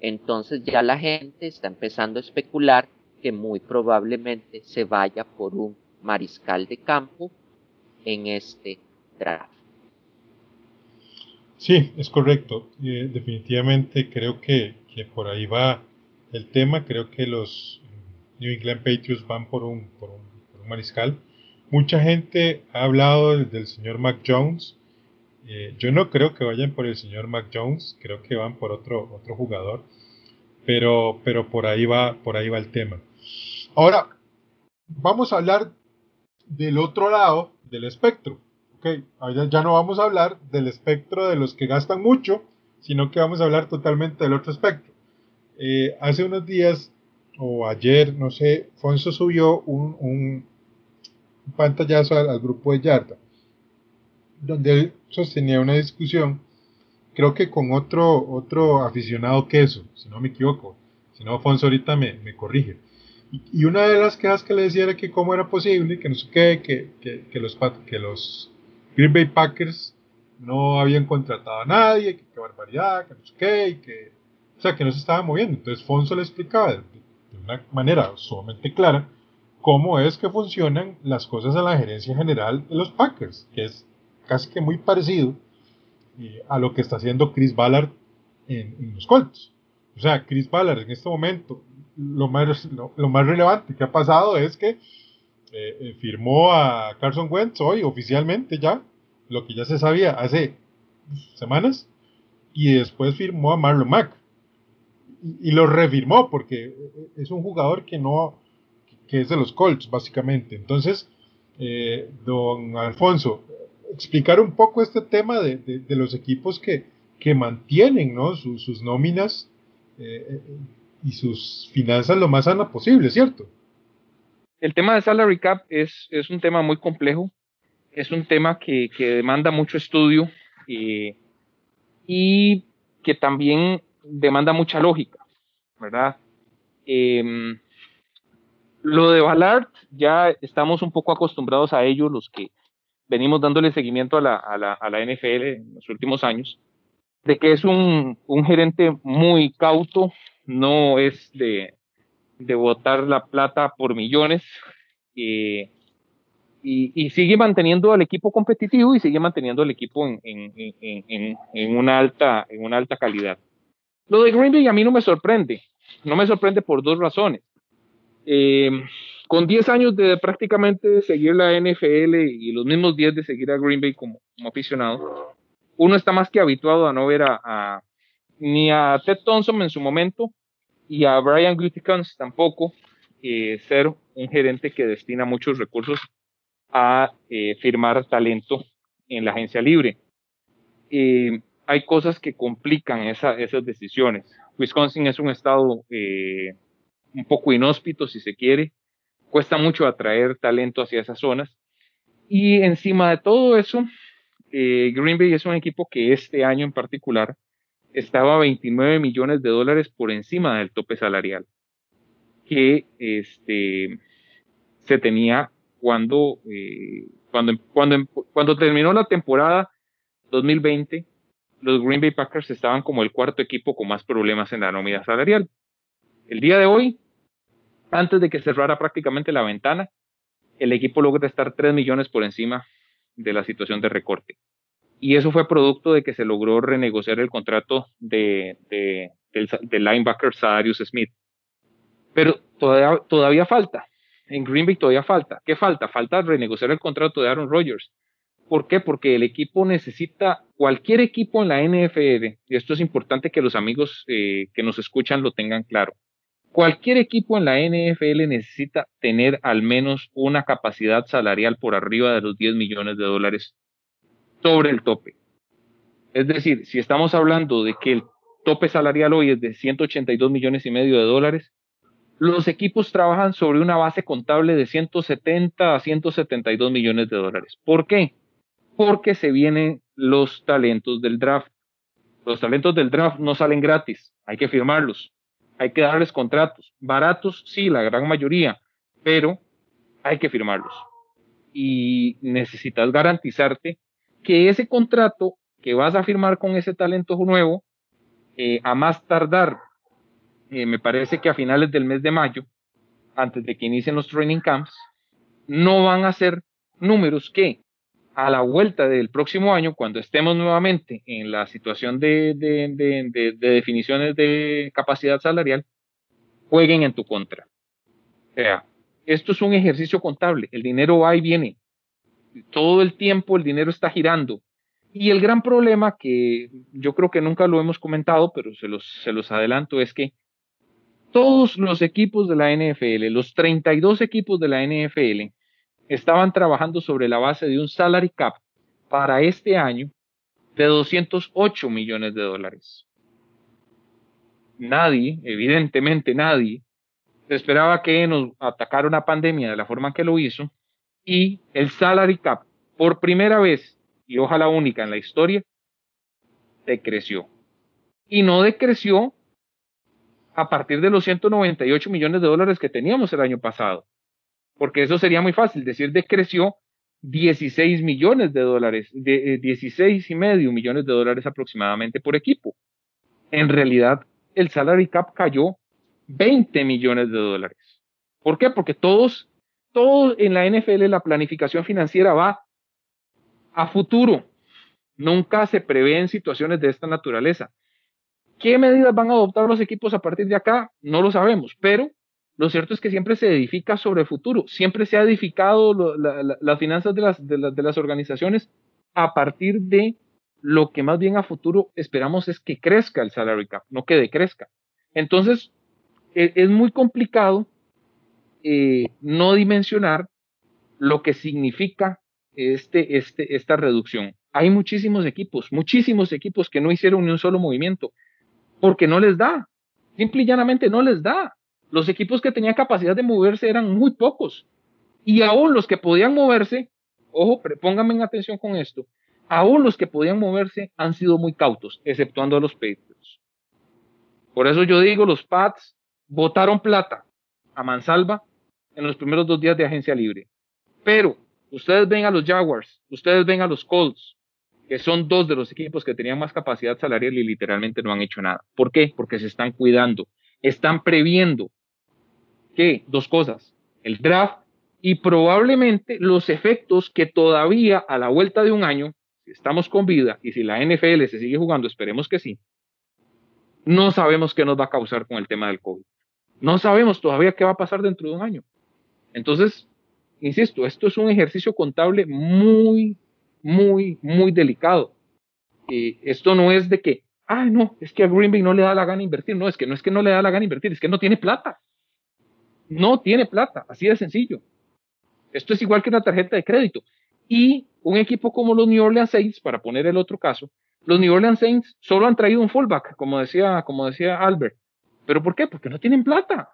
[SPEAKER 2] Entonces ya la gente está empezando a especular que muy probablemente se vaya por un mariscal de campo en este draft.
[SPEAKER 1] Sí, es correcto. Eh, definitivamente creo que, por ahí va el tema. Creo que los New England Patriots van por un, por un, mariscal. Mucha gente ha hablado del, señor Mac Jones. Eh, yo no creo que vayan por el señor Mac Jones, creo que van por otro, otro jugador. Pero, pero por ahí va, por ahí va el tema. Ahora, vamos a hablar del otro lado del espectro. Ok, ya no vamos a hablar del espectro de los que gastan mucho, sino que vamos a hablar totalmente del otro espectro. Eh, hace unos días, o ayer, no sé, Fonso subió un, un, pantallazo al, grupo de Yarda, donde él sostenía una discusión, creo que con otro, otro aficionado queso, si no me equivoco, si no, Fonso ahorita me, me corrige y una de las quejas que le decía era que cómo era posible, que no sé qué, que, que, los, que los Green Bay Packers no habían contratado a nadie, que qué barbaridad, que no sé qué, que, o sea, que no se estaba moviendo. Entonces Fonso le explicaba de, una manera sumamente clara cómo es que funcionan las cosas en la gerencia general de los Packers, que es casi que muy parecido eh, a lo que está haciendo Chris Ballard en, en los Colts. O sea, Chris Ballard en este momento lo más, lo, más relevante que ha pasado es que eh, eh, firmó a Carson Wentz hoy oficialmente ya, lo que ya se sabía hace semanas, y después firmó a Marlon Mack. Y, lo refirmó porque eh, es un jugador que no, que es de los Colts, básicamente. Entonces, don Alfonso, explicar un poco este tema de, de, los equipos que, que mantienen ¿no? sus nóminas y sus finanzas lo más sana posible, ¿cierto?
[SPEAKER 3] El tema de salary cap es, es un tema muy complejo, es un tema que, que demanda mucho estudio eh, y que también demanda mucha lógica, ¿verdad? Em, lo de Ballard ya estamos un poco acostumbrados a ello, los que venimos dándole seguimiento a la, a la, a la NFL en los últimos años, de que es un, un gerente muy cauto, no es de, de botar la plata por millones y, y, sigue manteniendo al equipo competitivo y sigue manteniendo al equipo en, en, en, en, una alta, en una alta calidad. Lo de Green Bay a mí no me sorprende, no me sorprende por dos razones. Eh, con 10 años de prácticamente seguir la NFL y los mismos 10 de seguir a Green Bay como, como aficionado, uno está más que habituado a no ver a, a, ni a Ted Thompson en su momento, y a Brian Gutekunst tampoco eh, ser un gerente que destina muchos recursos a eh, firmar talento en la agencia libre. Eh, hay cosas que complican esa, esas decisiones. Wisconsin es un estado un poco inhóspito, si se quiere. Cuesta mucho atraer talento hacia esas zonas. Y encima de todo eso, Green Bay es un equipo que este año en particular estaba 29 millones de dólares por encima del tope salarial que este, se tenía cuando, eh, cuando, cuando, cuando terminó la temporada 2020 los Green Bay Packers estaban como el cuarto equipo con más problemas en la nómina salarial. El día de hoy, antes de que cerrara prácticamente la ventana, el equipo logra estar 3 millones por encima de la situación de recorte. Y eso fue producto de que se logró renegociar el contrato de, del, linebacker Sadarius Smith. Pero todavía, todavía falta. En Green Bay todavía falta. ¿Qué falta? Falta renegociar el contrato de Aaron Rodgers. ¿Por qué? Porque el equipo necesita, cualquier equipo en la NFL, y esto es importante que los amigos eh, que nos escuchan lo tengan claro, cualquier equipo en la NFL necesita tener al menos una capacidad salarial por arriba de los 10 millones de dólares sobre el tope. Es decir, si estamos hablando de que el tope salarial hoy es de 182 millones y medio de dólares, los equipos trabajan sobre una base contable de 170 a 172 millones de dólares. ¿Por qué? Porque se vienen los talentos del draft. Los talentos del draft no salen gratis, hay que firmarlos, hay que darles contratos. Baratos, sí, la gran mayoría, pero hay que firmarlos. Y necesitas garantizarte que ese contrato que vas a firmar con ese talento nuevo, eh, a más tardar eh, me parece que a finales del mes de mayo, antes de que inicien los training camps, no van a ser números que a la vuelta del próximo año, cuando estemos nuevamente en la situación de, definiciones de capacidad salarial, jueguen en tu contra. O sea, esto es un ejercicio contable, el dinero va y viene, todo el tiempo el dinero está girando. Y el gran problema que yo creo que nunca lo hemos comentado, pero se los, adelanto, es que todos los equipos de la NFL, los 32 equipos de la NFL, estaban trabajando sobre la base de un salary cap para este año de 208 millones de dólares. Nadie, evidentemente nadie, esperaba que nos atacara una pandemia de la forma que lo hizo y el salary cap, por primera vez y ojalá única en la historia, decreció. Y no decreció a partir de los 198 millones de dólares que teníamos el año pasado. Porque eso sería muy fácil, decir decreció 16 millones de dólares, de 16 eh, y medio millones de dólares aproximadamente por equipo. En realidad, el salary cap cayó 20 millones de dólares. ¿Por qué? Porque todos, todos en la NFL la planificación financiera va a futuro. Nunca se prevén situaciones de esta naturaleza. ¿Qué medidas van a adoptar los equipos a partir de acá? No lo sabemos, pero lo cierto es que siempre se edifica sobre el futuro, siempre se ha edificado las finanzas de las, de, las organizaciones a partir de lo que más bien a futuro esperamos es que crezca el salary cap, no que decrezca. Entonces, e, es, muy complicado eh, no dimensionar lo que significa este, este, esta reducción. Hay muchísimos equipos, muchísimos equipos que no hicieron ni un solo movimiento porque no les da. Simple y llanamente no les da. Los equipos que tenían capacidad de moverse eran muy pocos. Y aún los que podían moverse, ojo, pónganme en atención con esto, aún los que podían moverse han sido muy cautos, exceptuando a los Patriots. Por eso yo digo, los Pats votaron plata a mansalva en los primeros dos días de agencia libre. Pero ustedes ven a los Jaguars, ustedes ven a los Colts, que son dos de los equipos que tenían más capacidad salarial y literalmente no han hecho nada. ¿Por qué? Porque se están cuidando, están previendo que dos cosas, el draft y probablemente los efectos que todavía a la vuelta de un año, si estamos con vida y si la NFL se sigue jugando, esperemos que sí, no sabemos qué nos va a causar con el tema del COVID. No sabemos todavía qué va a pasar dentro de un año. Entonces, insisto, esto es un ejercicio contable muy, muy, muy delicado. esto no es de que, ah, no, es que a Green Bay no le da la gana invertir. No, es que no es que no le da la gana invertir, es que no tiene plata. No tiene plata, así de sencillo. Esto es igual que una tarjeta de crédito. Y un equipo como los New Orleans Saints, para poner el otro caso, los New Orleans Saints solo han traído un fullback, como decía, como decía Albert. ¿Pero por qué? Porque no tienen plata.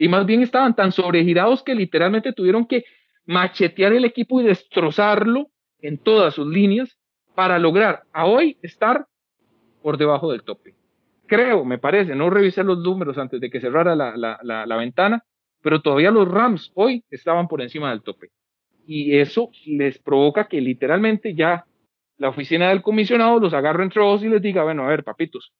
[SPEAKER 3] Y más bien estaban tan sobregirados que literalmente tuvieron que machetear el equipo y destrozarlo en todas sus líneas para lograr a hoy estar por debajo del tope. Creo, me parece, no revisé los números antes de que cerrara la, la, ventana, pero todavía los Rams hoy estaban por encima del tope. Y eso les provoca que literalmente ya la oficina del comisionado los agarre entre dos y les diga, bueno, a ver, papitos,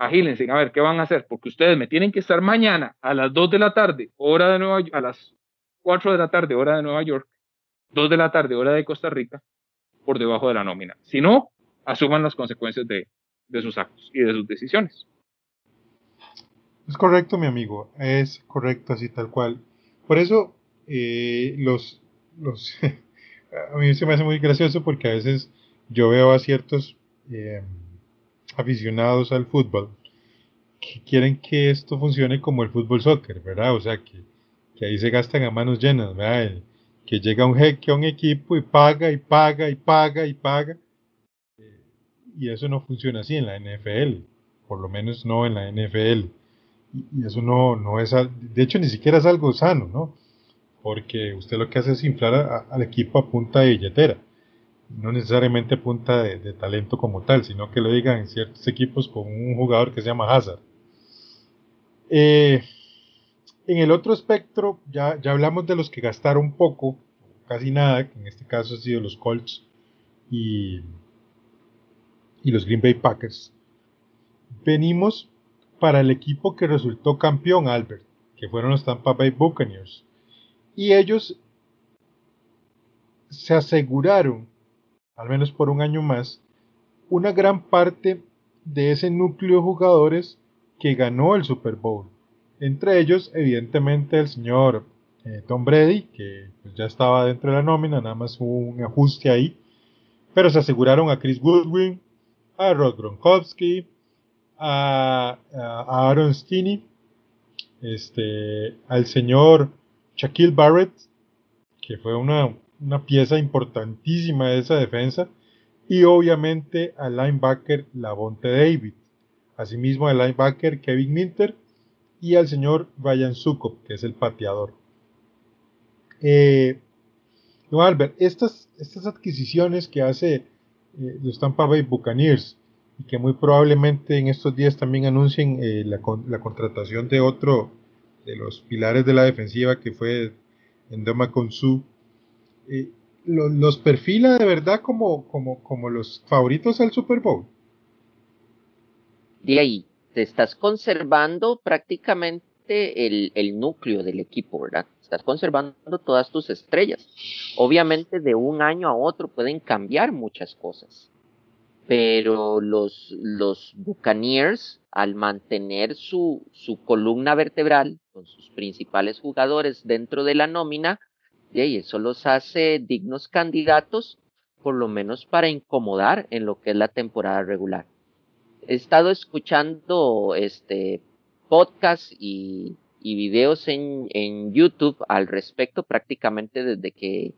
[SPEAKER 3] agílense, a ver, ¿qué van a hacer? Porque ustedes me tienen que estar mañana a las 2 de la tarde, hora de Nueva York, a las 4 de la tarde, hora de Nueva York, 2 de la tarde, hora de Costa Rica, por debajo de la nómina. Si no, asuman las consecuencias de, de sus actos y de sus decisiones.
[SPEAKER 1] Es correcto, mi amigo, es correcto así tal cual. Por eso, eh, los, los [laughs] a mí se me hace muy gracioso porque a veces yo veo a ciertos eh, aficionados al fútbol que quieren que esto funcione como el fútbol soccer, ¿verdad? O sea, que, ahí se gastan a manos llenas, ¿verdad? que llega un jeque a un equipo y paga y paga y paga y paga. Y eso no funciona así en la NFL, por lo menos no en la NFL. Y, eso no, no es, de hecho ni siquiera es algo sano, ¿no? Porque usted lo que hace es inflar al equipo a punta de billetera, no necesariamente punta de, talento como tal, sino que lo digan en ciertos equipos con un jugador que se llama Hazard. Eh, en el otro espectro, ya, ya hablamos de los que gastaron poco, casi nada, que en este caso han sido los Colts y, y los Green Bay Packers. Venimos para el equipo que resultó campeón, Albert, que fueron los Tampa Bay Buccaneers. Y ellos se aseguraron, al menos por un año más, una gran parte de ese núcleo de jugadores que ganó el Super Bowl. Entre ellos, evidentemente, el señor eh, Tom Brady, que pues, ya estaba dentro de la nómina, nada más hubo un ajuste ahí. Pero se aseguraron a Chris Goodwin, a Rod Gronkowski, a, Aaron Stinney, este, al señor Shaquille Barrett, que fue una, una pieza importantísima de esa defensa, y obviamente al linebacker Lavonte David, asimismo al linebacker Kevin Minter y al señor Ryan Sukop, que es el pateador. Eh, Albert, estas, estas adquisiciones que hace eh, los Tampa Bay Buccaneers y que muy probablemente en estos días también anuncien eh, la, contratación de otro de los pilares de la defensiva que fue Endoma Konsu, los perfila de verdad como, como, como los favoritos al Super Bowl.
[SPEAKER 2] De ahí, te estás conservando prácticamente el, el núcleo del equipo, ¿verdad? Estás conservando todas tus estrellas. Obviamente de un año a otro pueden cambiar muchas cosas pero los, los Buccaneers, al mantener su, su columna vertebral con sus principales jugadores dentro de la nómina, y eso los hace dignos candidatos, por lo menos para incomodar en lo que es la temporada regular. He estado escuchando este podcast y, y videos en, en YouTube al respecto prácticamente desde que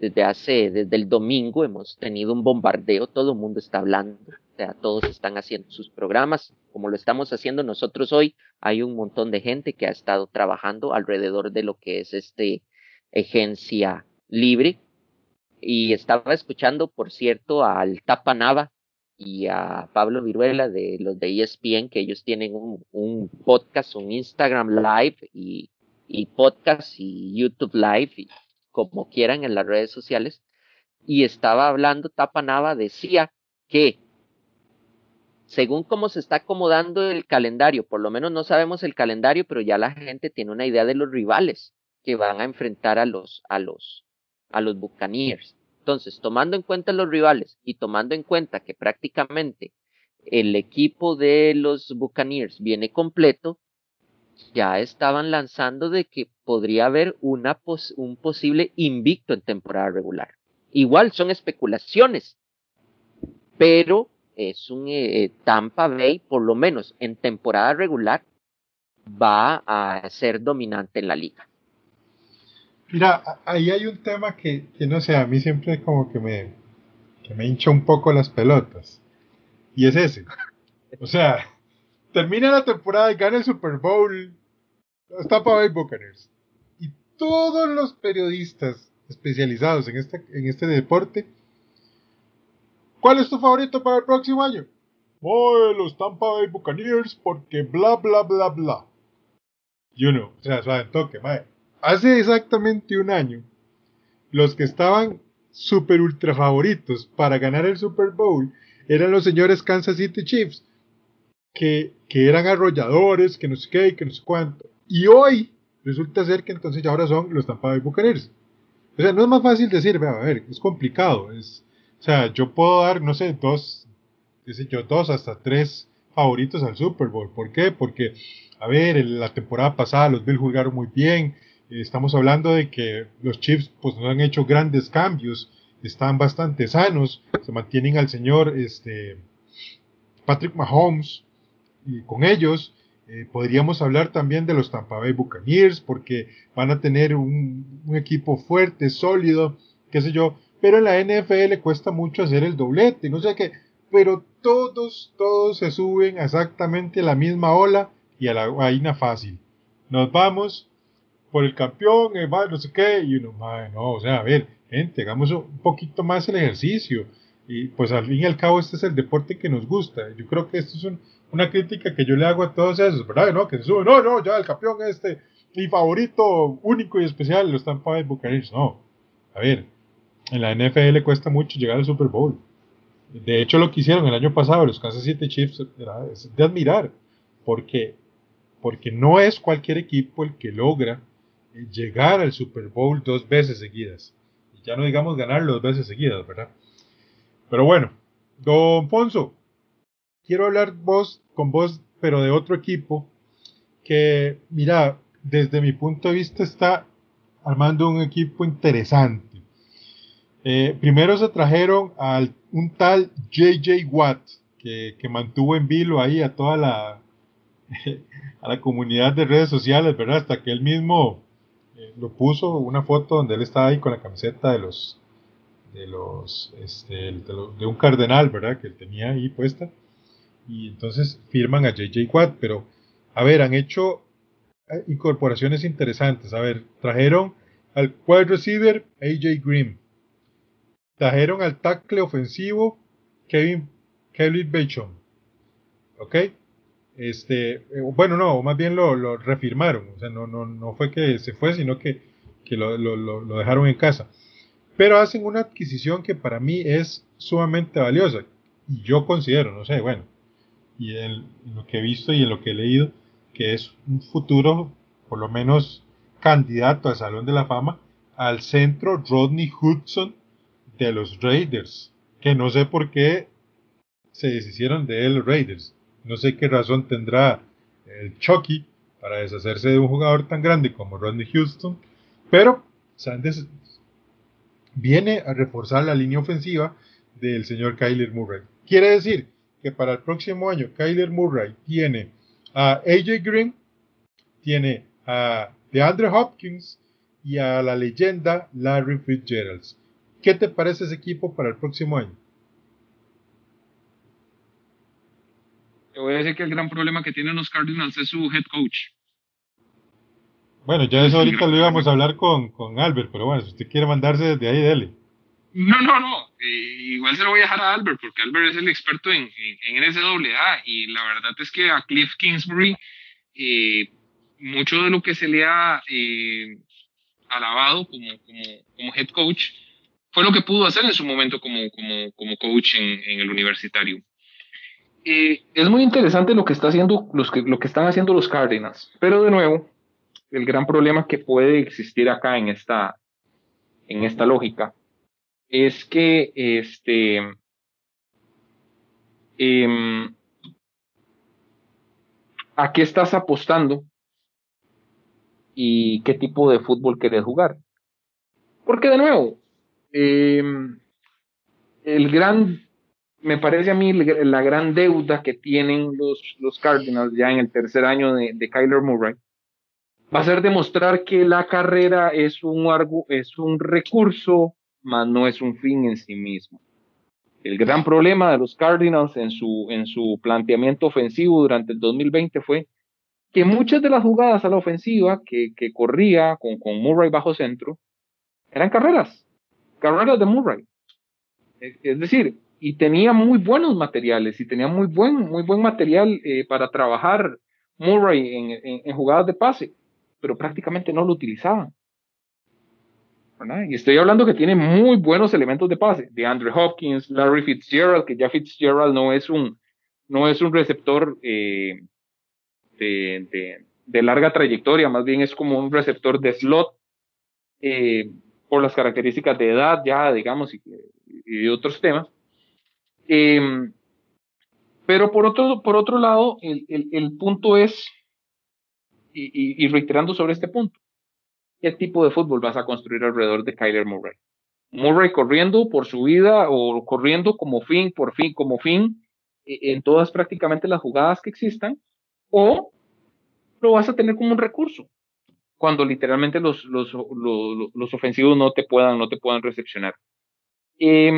[SPEAKER 2] desde hace, desde el domingo hemos tenido un bombardeo, todo el mundo está hablando, o sea, todos están haciendo sus programas, como lo estamos haciendo nosotros hoy, hay un montón de gente que ha estado trabajando alrededor de lo que es este agencia libre. Y estaba escuchando, por cierto, al Tapa Nava y a Pablo Viruela de los de ESPN, que ellos tienen un, podcast, un Instagram Live y, y podcast y YouTube Live. Como quieran en las redes sociales, y estaba hablando, Tapanava decía que según cómo se está acomodando el calendario, por lo menos no sabemos el calendario, pero ya la gente tiene una idea de los rivales que van a enfrentar a los, a los, a los Buccaneers. Entonces, tomando en cuenta los rivales y tomando en cuenta que prácticamente el equipo de los Buccaneers viene completo, ya estaban lanzando de que podría haber una un posible invicto en temporada regular. Igual son especulaciones, pero es un eh, Tampa Bay, por lo menos en temporada regular, va a ser dominante en la liga.
[SPEAKER 1] Mira, ahí hay un tema que, que no sé, a mí siempre como que me, que me hincha un poco las pelotas. Y es ese. O sea, termina la temporada y gana el Super Bowl los Tampa Bay Buccaneers. Y todos los periodistas especializados en este, en este deporte, ¿cuál es tu favorito para el próximo año? Oh, los Tampa Bay Buccaneers porque bla bla bla bla. You know, o sea, suave toque, mae. Hace exactamente un año, los que estaban super ultra favoritos para ganar el Super Bowl eran los señores Kansas City Chiefs, que, que eran arrolladores, que no sé qué, que no sé cuánto. Y hoy resulta ser que entonces ya ahora son los Tampa Bay Buccaneers. O sea, no es más fácil decir, a ver, es complicado. Es, o sea, yo puedo dar, no sé, dos, sé yo, dos hasta tres favoritos al Super Bowl. ¿Por qué? Porque, a ver, la temporada pasada los Bills jugaron muy bien. Estamos hablando de que los Chiefs pues no han hecho grandes cambios, están bastante sanos, se mantienen al señor este, Patrick Mahomes y con ellos eh, podríamos hablar también de los Tampa Bay Buccaneers porque van a tener un, equipo fuerte, sólido, qué sé yo, pero en la NFL cuesta mucho hacer el doblete, no sé qué, pero todos, todos se suben exactamente a la misma ola y a la vaina fácil. Nos vamos por el campeón, eh, no sé qué, y uno, no, o sea, a ver, gente, hagamos un poquito más el ejercicio. Y pues al fin y al cabo este es el deporte que nos gusta. Yo creo que esto es una crítica que yo le hago a todos esos, ¿verdad? ¿No? Que se suben, no, no, ya el campeón este, mi favorito único y especial, los Tampa Bay Buccaneers. No, a ver, en la NFL cuesta mucho llegar al Super Bowl. De hecho, lo que hicieron el año pasado los Kansas City Chiefs de admirar, porque, porque no es cualquier equipo el que logra llegar al Super Bowl dos veces seguidas. Ya no digamos ganar dos veces seguidas, ¿verdad? Pero bueno, don Fonso, quiero hablar con vos, pero de otro equipo que, mira, desde mi punto de vista está armando un equipo interesante. Eh, primero se trajeron a un tal JJ Watt, que, que, mantuvo en vilo ahí a toda la, [laughs] a la comunidad de redes sociales, ¿verdad? Hasta que él mismo eh, lo puso una foto donde él estaba ahí con la camiseta de los, de los, este, de, un cardenal, ¿verdad? Que él tenía ahí puesta. Y entonces firman a JJ Watt, pero, a ver, han hecho eh, incorporaciones interesantes. A ver, trajeron al wide receiver AJ Green. Trajeron al tackle ofensivo Kevin, Kevin Bachon. ¿Ok? Este, eh, bueno, no, más bien lo, lo, refirmaron, o sea, no, fue que se fue, sino que, lo, lo, dejaron en casa. Pero hacen una adquisición que para mí es sumamente valiosa, y yo considero, no sé, bueno, y en, lo que he visto y en lo que he leído, que es un futuro, por lo menos, candidato al Salón de la Fama, al centro Rodney Hudson de los Raiders, que no sé por qué se deshicieron de él Raiders. No sé qué razón tendrá el Chucky para deshacerse de un jugador tan grande como Rodney Houston, pero Sanders viene a reforzar la línea ofensiva del señor Kyler Murray. Quiere decir que para el próximo año Kyler Murray tiene a AJ Green, tiene a DeAndre Hopkins y a la leyenda Larry Fitzgerald. ¿Qué te parece ese equipo para el próximo año?
[SPEAKER 3] Te voy a decir que el gran problema que tienen los Cardinals es su head coach.
[SPEAKER 1] Bueno, ya eso ahorita lo íbamos a hablar con, con Albert, pero bueno, si usted quiere mandarse desde ahí, dele.
[SPEAKER 3] No, no, no. Eh, igual se lo voy a dejar a Albert, porque Albert es el experto en, en, NCAA y la verdad es que a Cliff Kingsbury, eh, mucho de lo que se le ha eh, alabado como, como, como, head coach fue lo que pudo hacer en su momento como, como, como coach en, en el universitario. Eh, es muy interesante lo que, están haciendo los Cardinals, pero de nuevo, el gran problema que puede existir acá en esta, lógica es que este, eh, a qué estás apostando y qué tipo de fútbol querés jugar. Porque de nuevo, eh, el gran me parece a mí la gran deuda que tienen los, los Cardinals ya en el tercer año de, de Kyler Murray va a ser demostrar que la carrera es un, recurso, mas no es un fin en sí mismo. El gran problema de los Cardinals en su, en su planteamiento ofensivo durante el 2020 fue que muchas de las jugadas a la ofensiva que, que corría con, con Murray bajo centro eran carreras, carreras de Murray. Es decir, y tenía muy buenos materiales y tenía muy buen, muy buen material eh, para trabajar Murray en, en, jugadas de pase, pero prácticamente no lo utilizaban. Y estoy hablando que tiene muy buenos elementos de pase, de Andrew Hopkins, Larry Fitzgerald, que ya Fitzgerald no es un, no es un receptor eh, de, de, larga trayectoria, más bien es como un receptor de slot eh, por las características de edad ya, digamos, y, y otros temas. Eh, pero por otro, por otro lado, el, el, el punto es, y, y, reiterando sobre este punto, ¿qué tipo de fútbol vas a construir alrededor de Kyler Murray? Murray corriendo por su vida o corriendo como fin, por fin, como fin e, en todas prácticamente las jugadas que existan, o lo vas a tener como un recurso cuando literalmente los, los, los, los ofensivos no te puedan, no te puedan recepcionar. Eh,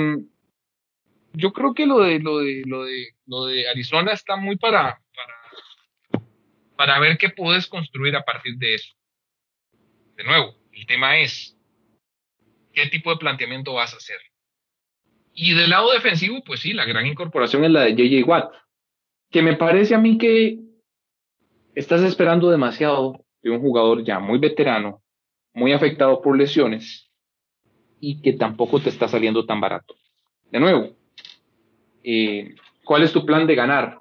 [SPEAKER 3] yo creo que lo de, lo de, lo de, lo de Arizona está muy para, para, para ver qué puedes construir a partir de eso. De nuevo, el tema es, ¿qué tipo de planteamiento vas a hacer? Y del lado defensivo, pues sí, la gran incorporación es la de JJ Watt, que me parece a mí que estás esperando demasiado de un jugador ya muy veterano, muy afectado por lesiones y que tampoco te está saliendo tan barato. De nuevo, eh, cuál es tu plan de ganar,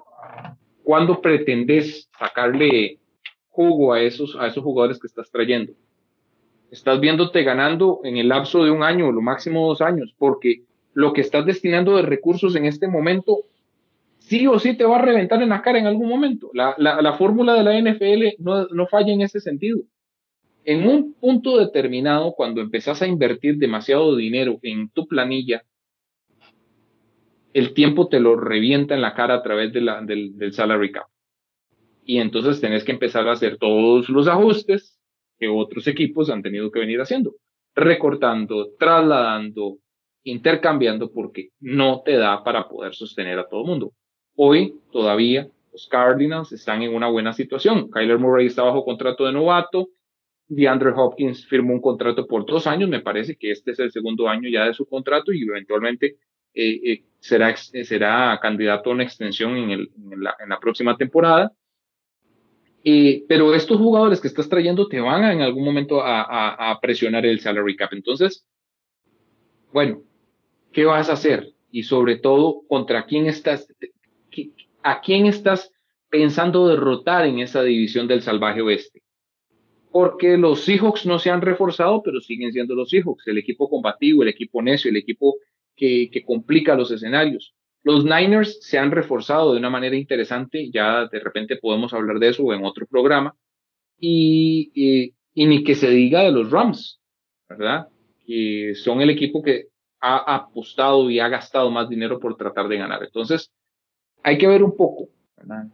[SPEAKER 3] cuándo pretendes sacarle jugo a esos, a esos jugadores que estás trayendo. Estás viéndote ganando en el lapso de un año, lo máximo dos años, porque lo que estás destinando de recursos en este momento sí o sí te va a reventar en la cara en algún momento. La, la, la fórmula de la NFL no, no, falla en ese sentido. En un punto determinado, cuando empezás a invertir demasiado dinero en tu planilla, el tiempo te lo revienta en la cara a través de la, del, del salary cap. Y entonces tenés que empezar a hacer todos los ajustes que otros equipos han tenido que venir haciendo, recortando, trasladando, intercambiando, porque no te da para poder sostener a todo el mundo. Hoy todavía los Cardinals están en una buena situación. Kyler Murray está bajo contrato de novato. DeAndre Hopkins firmó un contrato por dos años. Me parece que este es el segundo año ya de su contrato y eventualmente eh, eh, será, eh, será candidato a una extensión en, el, en, la, próxima temporada. pero estos jugadores que estás trayendo te van a, en algún momento a, a, a, presionar el salary cap. Entonces, bueno, ¿qué vas a hacer? Y sobre todo, ¿contra quién estás? ¿A quién estás pensando derrotar en esa división del salvaje oeste? Porque los Seahawks no se han reforzado, pero siguen siendo los Seahawks, el equipo combativo, el equipo necio, el equipo que, complica los escenarios. Los Niners se han reforzado de una manera interesante, ya de repente podemos hablar de eso en otro programa, y, ni que se diga de los Rams, ¿verdad? Que son el equipo que ha apostado y ha gastado más dinero por tratar de ganar. Entonces, hay que ver un poco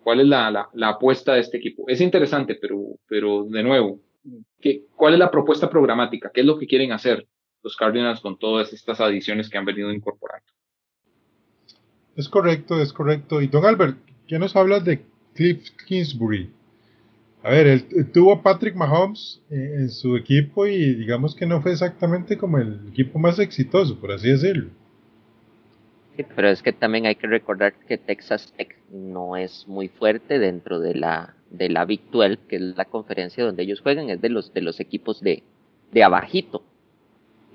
[SPEAKER 3] cuál es la, apuesta de este equipo. Es interesante, pero, pero de nuevo, ¿qué, ¿cuál es la propuesta programática? ¿Qué es lo que quieren hacer? Los Cardinals con todas estas adiciones que han venido incorporando.
[SPEAKER 1] Es correcto, es correcto. Y don Albert, ¿qué nos hablas de Cliff Kingsbury? A ver, él, tuvo a Patrick Mahomes en, en, su equipo y digamos que no fue exactamente como el equipo más exitoso, por así decirlo.
[SPEAKER 2] Sí, pero es que también hay que recordar que Texas Tech no es muy fuerte dentro de la de la Big 12, que es la conferencia donde ellos juegan, es de los de los equipos de, de abajito.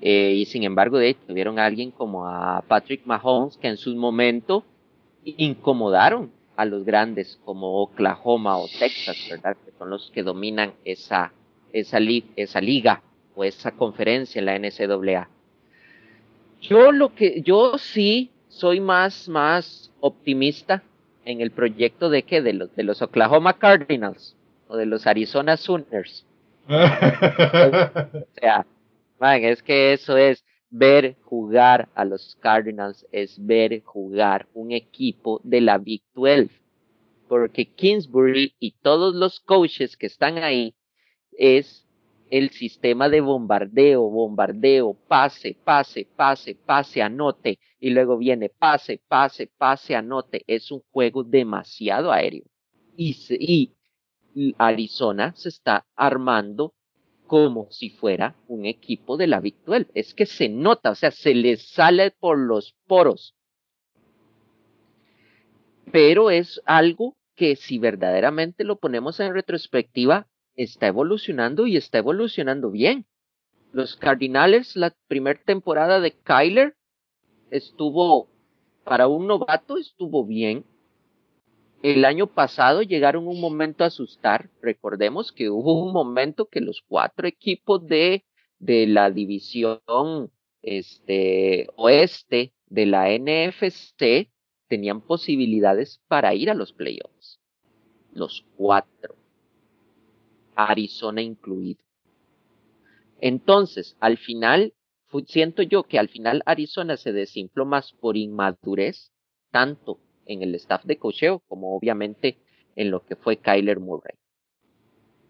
[SPEAKER 2] Eh, y sin embargo, de hecho, tuvieron a alguien como a Patrick Mahomes que en su momento incomodaron a los grandes como Oklahoma o Texas, ¿verdad? Que son los que dominan esa, esa, li esa liga o esa conferencia en la NCAA. Yo lo que, yo sí soy más, más optimista en el proyecto de que de los, de los Oklahoma Cardinals o de los Arizona Sooners. [laughs] o sea, Man, es que eso es ver jugar a los Cardinals, es ver jugar un equipo de la Big 12. Porque Kingsbury y todos los coaches que están ahí es el sistema de bombardeo, bombardeo, pase, pase, pase, pase, anote, y luego viene pase, pase, pase, anote. Es un juego demasiado aéreo. Y, y Arizona se está armando como si fuera un equipo de la Victual. Es que se nota, o sea, se les sale por los poros. Pero es algo que si verdaderamente lo ponemos en retrospectiva, está evolucionando y está evolucionando bien. Los Cardinales, la primera temporada de Kyler estuvo, para un novato, estuvo bien. El año pasado llegaron un momento a asustar. Recordemos que hubo un momento que los cuatro equipos de, de la división este, oeste de la NFC tenían posibilidades para ir a los playoffs. Los cuatro. Arizona incluido. Entonces, al final, siento yo que al final Arizona se desinfló más por inmadurez, tanto en el staff de cocheo como obviamente en lo que fue Kyler Murray.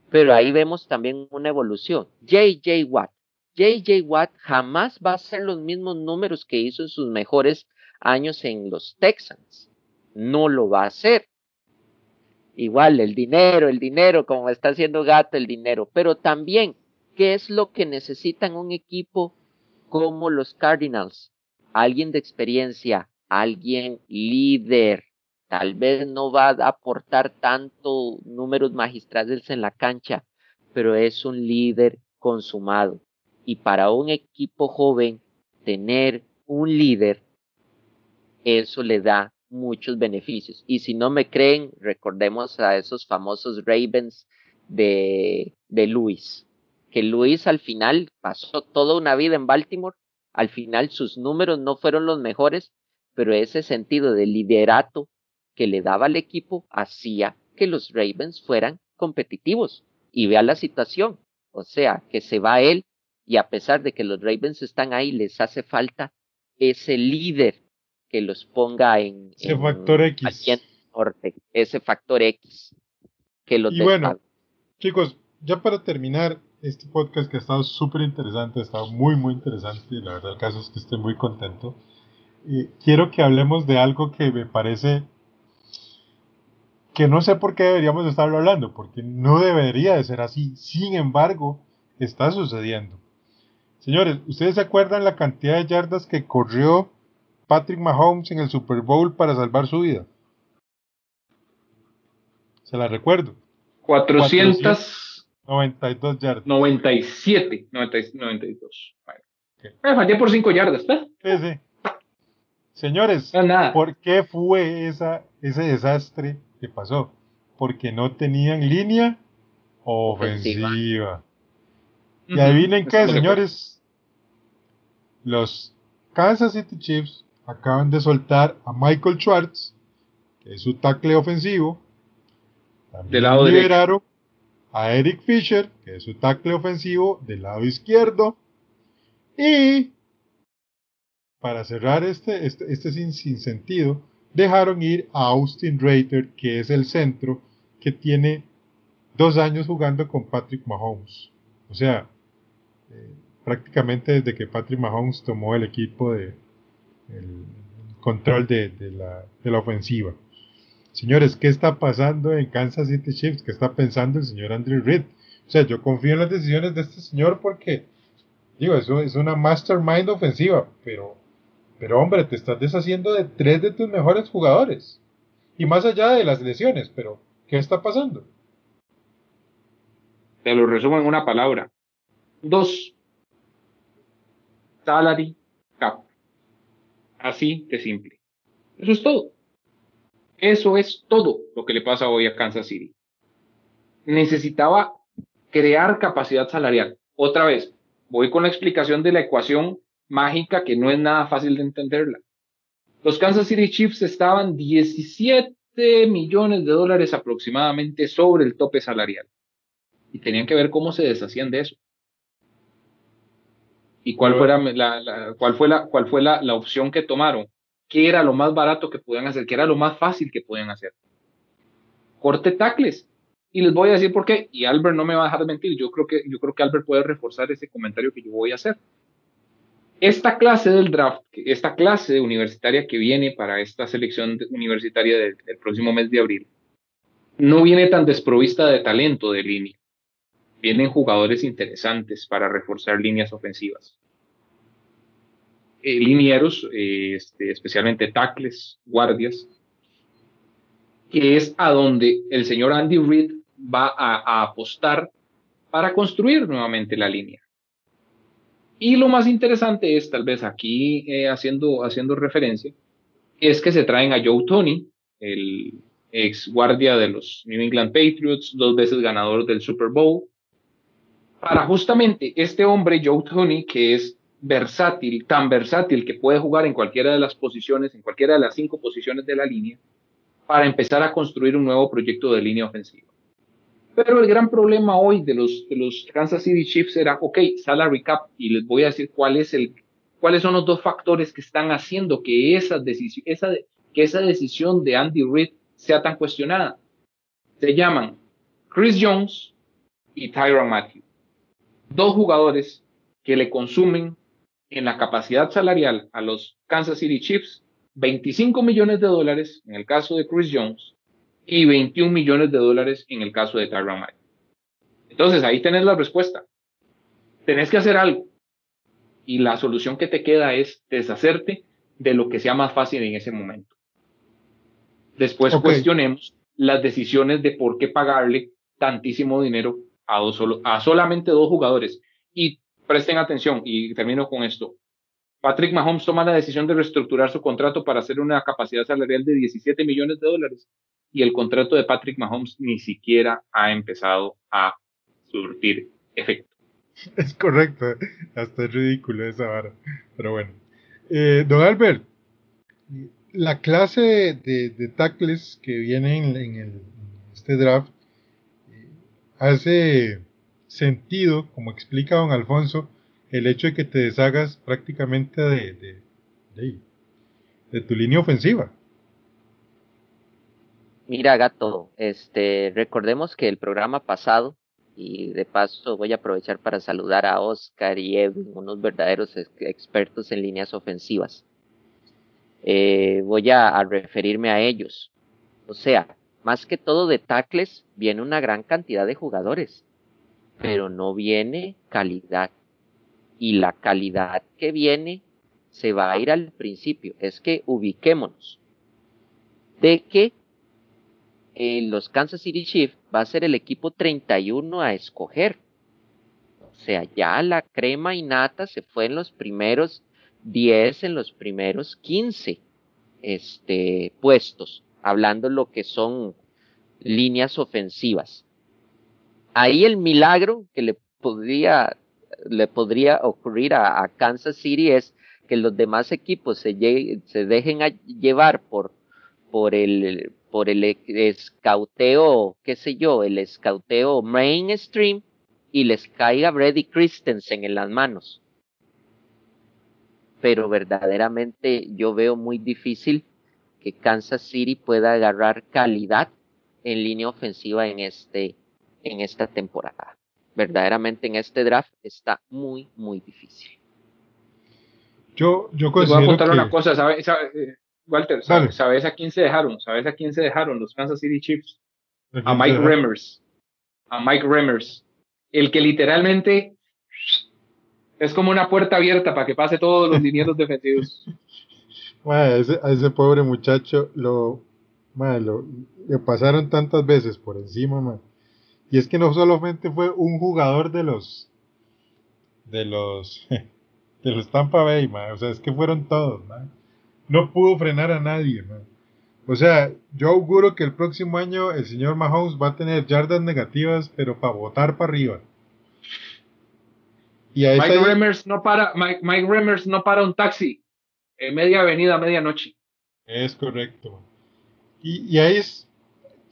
[SPEAKER 2] Pero ahí vemos también una evolución. JJ Watt. JJ Watt jamás va a hacer los mismos números que hizo en sus mejores años en los Texans. No lo va a hacer. Igual, el dinero, el dinero, como está haciendo Gato, el dinero. Pero también, ¿qué es lo que necesitan un equipo como los Cardinals? Alguien de experiencia, alguien líder. Tal vez no va a aportar tanto números magistrales en la cancha, pero es un líder consumado. Y para un equipo joven, tener un líder, eso le da muchos beneficios. Y si no me creen, recordemos a esos famosos Ravens de, de Luis, que Luis al final pasó toda una vida en Baltimore, al final sus números no fueron los mejores, pero ese sentido de liderato que le daba al equipo hacía que los Ravens fueran competitivos. Y vea la situación, o sea, que se va él y a pesar de que los Ravens están ahí, les hace falta ese líder que los ponga en
[SPEAKER 1] ese factor X.
[SPEAKER 2] norte, ese factor X que los
[SPEAKER 1] Y bueno, chicos, ya para terminar este podcast que ha estado súper interesante, ha estado muy muy interesante, y la verdad el caso es que estoy muy contento. Y quiero que hablemos de algo que me parece que no sé por qué deberíamos estarlo hablando, porque no debería de ser así. Sin embargo, está sucediendo. Señores, ¿ustedes se acuerdan la cantidad de yardas que corrió Patrick Mahomes en el Super Bowl para salvar su vida? Se la recuerdo.
[SPEAKER 3] 492
[SPEAKER 1] yardas.
[SPEAKER 3] 97, 92. Me fallé por 5 yardas, ¿eh?
[SPEAKER 1] Sí, sí. Señores, ¿por qué fue esa, ese desastre que pasó? Porque no tenían línea ofensiva. Y adivinen qué, señores. Los Kansas City Chiefs acaban de soltar a Michael Schwartz, que es su tackle ofensivo.
[SPEAKER 3] También lado liberaron
[SPEAKER 1] a Eric Fisher, que es su tackle ofensivo del lado izquierdo. Y para cerrar este, este, este sin, sin, sentido, dejaron ir a Austin Reiter, que es el centro que tiene dos años jugando con Patrick Mahomes. O sea, eh, prácticamente desde que Patrick Mahomes tomó el equipo de el control de, la, de la ofensiva. Señores, ¿qué está pasando en Kansas City Chiefs? ¿Qué está pensando el señor Andrew Reid? O sea, yo confío en las decisiones de este señor porque, digo, es una mastermind ofensiva, pero, pero hombre, te estás deshaciendo de tres de tus mejores jugadores. Y más allá de las lesiones, pero ¿qué está pasando?
[SPEAKER 3] Te lo resumo en una palabra. Dos. Salary cap. Así de simple. Eso es todo. Eso es todo lo que le pasa hoy a Kansas City. Necesitaba crear capacidad salarial. Otra vez, voy con la explicación de la ecuación mágica que no es nada fácil de entenderla. Los Kansas City Chiefs estaban 17 millones de dólares aproximadamente sobre el tope salarial. Y tenían que ver cómo se deshacían de eso y cuál, fuera la, cuál fue, la, cuál fue la, la, opción que tomaron, qué era lo más barato que podían hacer, qué era lo más fácil que podían hacer. Corte tacles. Y les voy a decir por qué, y Albert no me va a dejar de mentir, yo creo que, yo creo que Albert puede reforzar ese comentario que yo voy a hacer. Esta clase del draft, esta clase universitaria que viene para esta selección universitaria del, próximo mes de abril, no viene tan desprovista de talento de línea vienen jugadores interesantes para reforzar líneas ofensivas. Eh, linieros, eh, este, especialmente tackles, guardias, que es a donde el señor Andy Reid va a, apostar para construir nuevamente la línea. Y lo más interesante es, tal vez aquí eh, haciendo, haciendo referencia, es que se traen a Joe Tony, el ex guardia de los New England Patriots, dos veces ganador del Super Bowl, para justamente este hombre, Joe Tony, que es versátil, tan versátil que puede jugar en cualquiera de las posiciones, en cualquiera de las cinco posiciones de la línea, para empezar a construir un nuevo proyecto de línea ofensiva. Pero el gran problema hoy de los, Kansas City Chiefs era, ok, salary cap, y les voy a decir cuál es el, cuáles son los dos factores que están haciendo que esa, decisión, esa, que esa decisión de Andy Reid sea tan cuestionada. Se llaman Chris Jones y Tyron Matthew. Dos jugadores que le consumen en la capacidad salarial a los Kansas City Chiefs 25 millones de dólares en el caso de Chris Jones y 21 millones de dólares en el caso de Tyron Matthew. Entonces ahí tenés la respuesta. Tenés que hacer algo. Y la solución que te queda es deshacerte de lo que sea más fácil en ese momento. Después cuestionemos las decisiones de por qué pagarle tantísimo dinero a, dos solo, a solamente dos jugadores. Y presten atención, y termino con esto. Patrick Mahomes toma la decisión de reestructurar su contrato para hacer una capacidad salarial de 17 millones de dólares y el contrato de Patrick Mahomes ni siquiera ha empezado a surtir efecto. [laughs]
[SPEAKER 1] Es correcto, hasta es ridículo esa vara, pero bueno. Eh, don Albert, la clase de, tackles que vienen en, este draft eh, hace sentido, como explica don Alfonso, el hecho de que te deshagas prácticamente de, de, tu línea ofensiva.
[SPEAKER 2] Mira, gato, este, recordemos que el programa pasado, y de paso voy a aprovechar para saludar a Oscar y Edwin, unos verdaderos expertos en líneas ofensivas. Eh, voy a, referirme a ellos. O sea, más que todo de tackles, viene una gran cantidad de jugadores, pero no viene calidad. Y la calidad que viene se va a ir al principio. Es que ubiquémonos de que eh, los Kansas City Chiefs va a ser el equipo 31 a escoger. O sea, ya la crema y nata se fue en los primeros 10 en los primeros 15 este, puestos, hablando lo que son líneas ofensivas. Ahí el milagro que le podría, le podría ocurrir a, Kansas City es que los demás equipos se, dejen llevar por, el, por el escauteo, qué sé yo, el escauteo mainstream y les caiga Brady Christensen en las manos pero verdaderamente yo veo muy difícil que Kansas City pueda agarrar calidad en línea ofensiva en este en esta temporada. Verdaderamente en este draft está muy muy difícil.
[SPEAKER 1] Yo yo considero
[SPEAKER 3] voy a contar una cosa, ¿sabes? Eh, Walter, ¿sabes, a quién se dejaron? ¿Sabes a quién se dejaron los Kansas City Chiefs? A Mike Remmers. A Mike Remmers. El que literalmente es como una puerta abierta para que pase todos los linieros defensivos. [laughs]
[SPEAKER 1] a, ese, pobre muchacho lo, lo, le pasaron tantas veces por encima, Y es que no solamente fue un jugador de los de los [laughs] de los Tampa Bay, o sea, es que fueron todos, No pudo frenar a nadie, O sea, yo auguro que el próximo año el señor Mahomes va a tener yardas negativas, pero para botar para arriba.
[SPEAKER 3] Mike, Remmers no para, Mike, Mike no para un taxi en media avenida a medianoche.
[SPEAKER 1] Es correcto. Y, ahí es,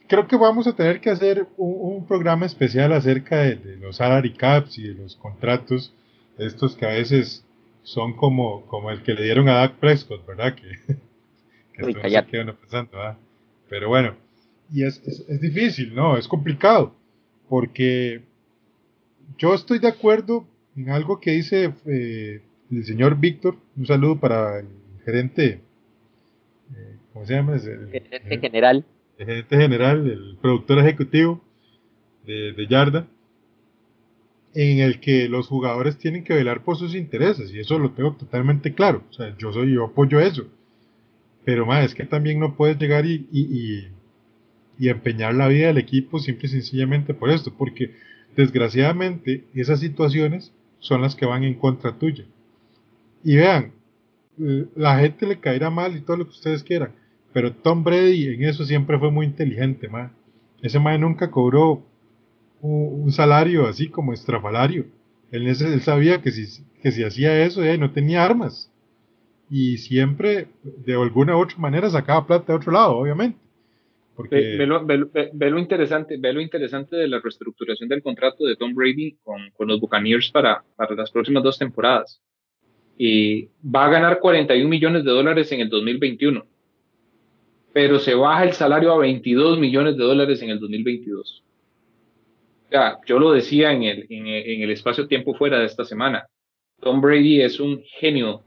[SPEAKER 1] creo que vamos a tener que hacer un, programa especial acerca de, los salary caps y de los contratos, estos que a veces son como, como el que le dieron a Dak Prescott, ¿verdad? Que, [laughs] que se quedan pensando, Pero bueno, y es, es difícil, ¿no? Es complicado, porque yo estoy de acuerdo en algo que dice eh, el señor Víctor, un saludo para el gerente,
[SPEAKER 2] eh, ¿cómo se llama? El, gerente general.
[SPEAKER 1] Gerente general, el productor ejecutivo de, Yarda, en el que los jugadores tienen que velar por sus intereses, y eso lo tengo totalmente claro. O sea, yo soy, yo apoyo eso. Pero más, es que también no puedes llegar y, y, y empeñar la vida del equipo simple y sencillamente por esto, porque desgraciadamente esas situaciones son las que van en contra tuya. Y vean, la gente le caerá mal y todo lo que ustedes quieran, pero Tom Brady en eso siempre fue muy inteligente, man. Ese man nunca cobró un, salario así como estrafalario. Él, él sabía que si, que si hacía eso, eh, no tenía armas. Y siempre, de alguna u otra manera, sacaba plata de otro lado, obviamente.
[SPEAKER 3] Porque... Ve, lo, interesante, ve lo interesante de la reestructuración del contrato de Tom Brady con, con los Buccaneers para, para las próximas dos temporadas. Y va a ganar 41 millones de dólares en el 2021, pero se baja el salario a 22 millones de dólares en el 2022. Ya, yo lo decía en el, en, el espacio-tiempo fuera de esta semana. Tom Brady es un genio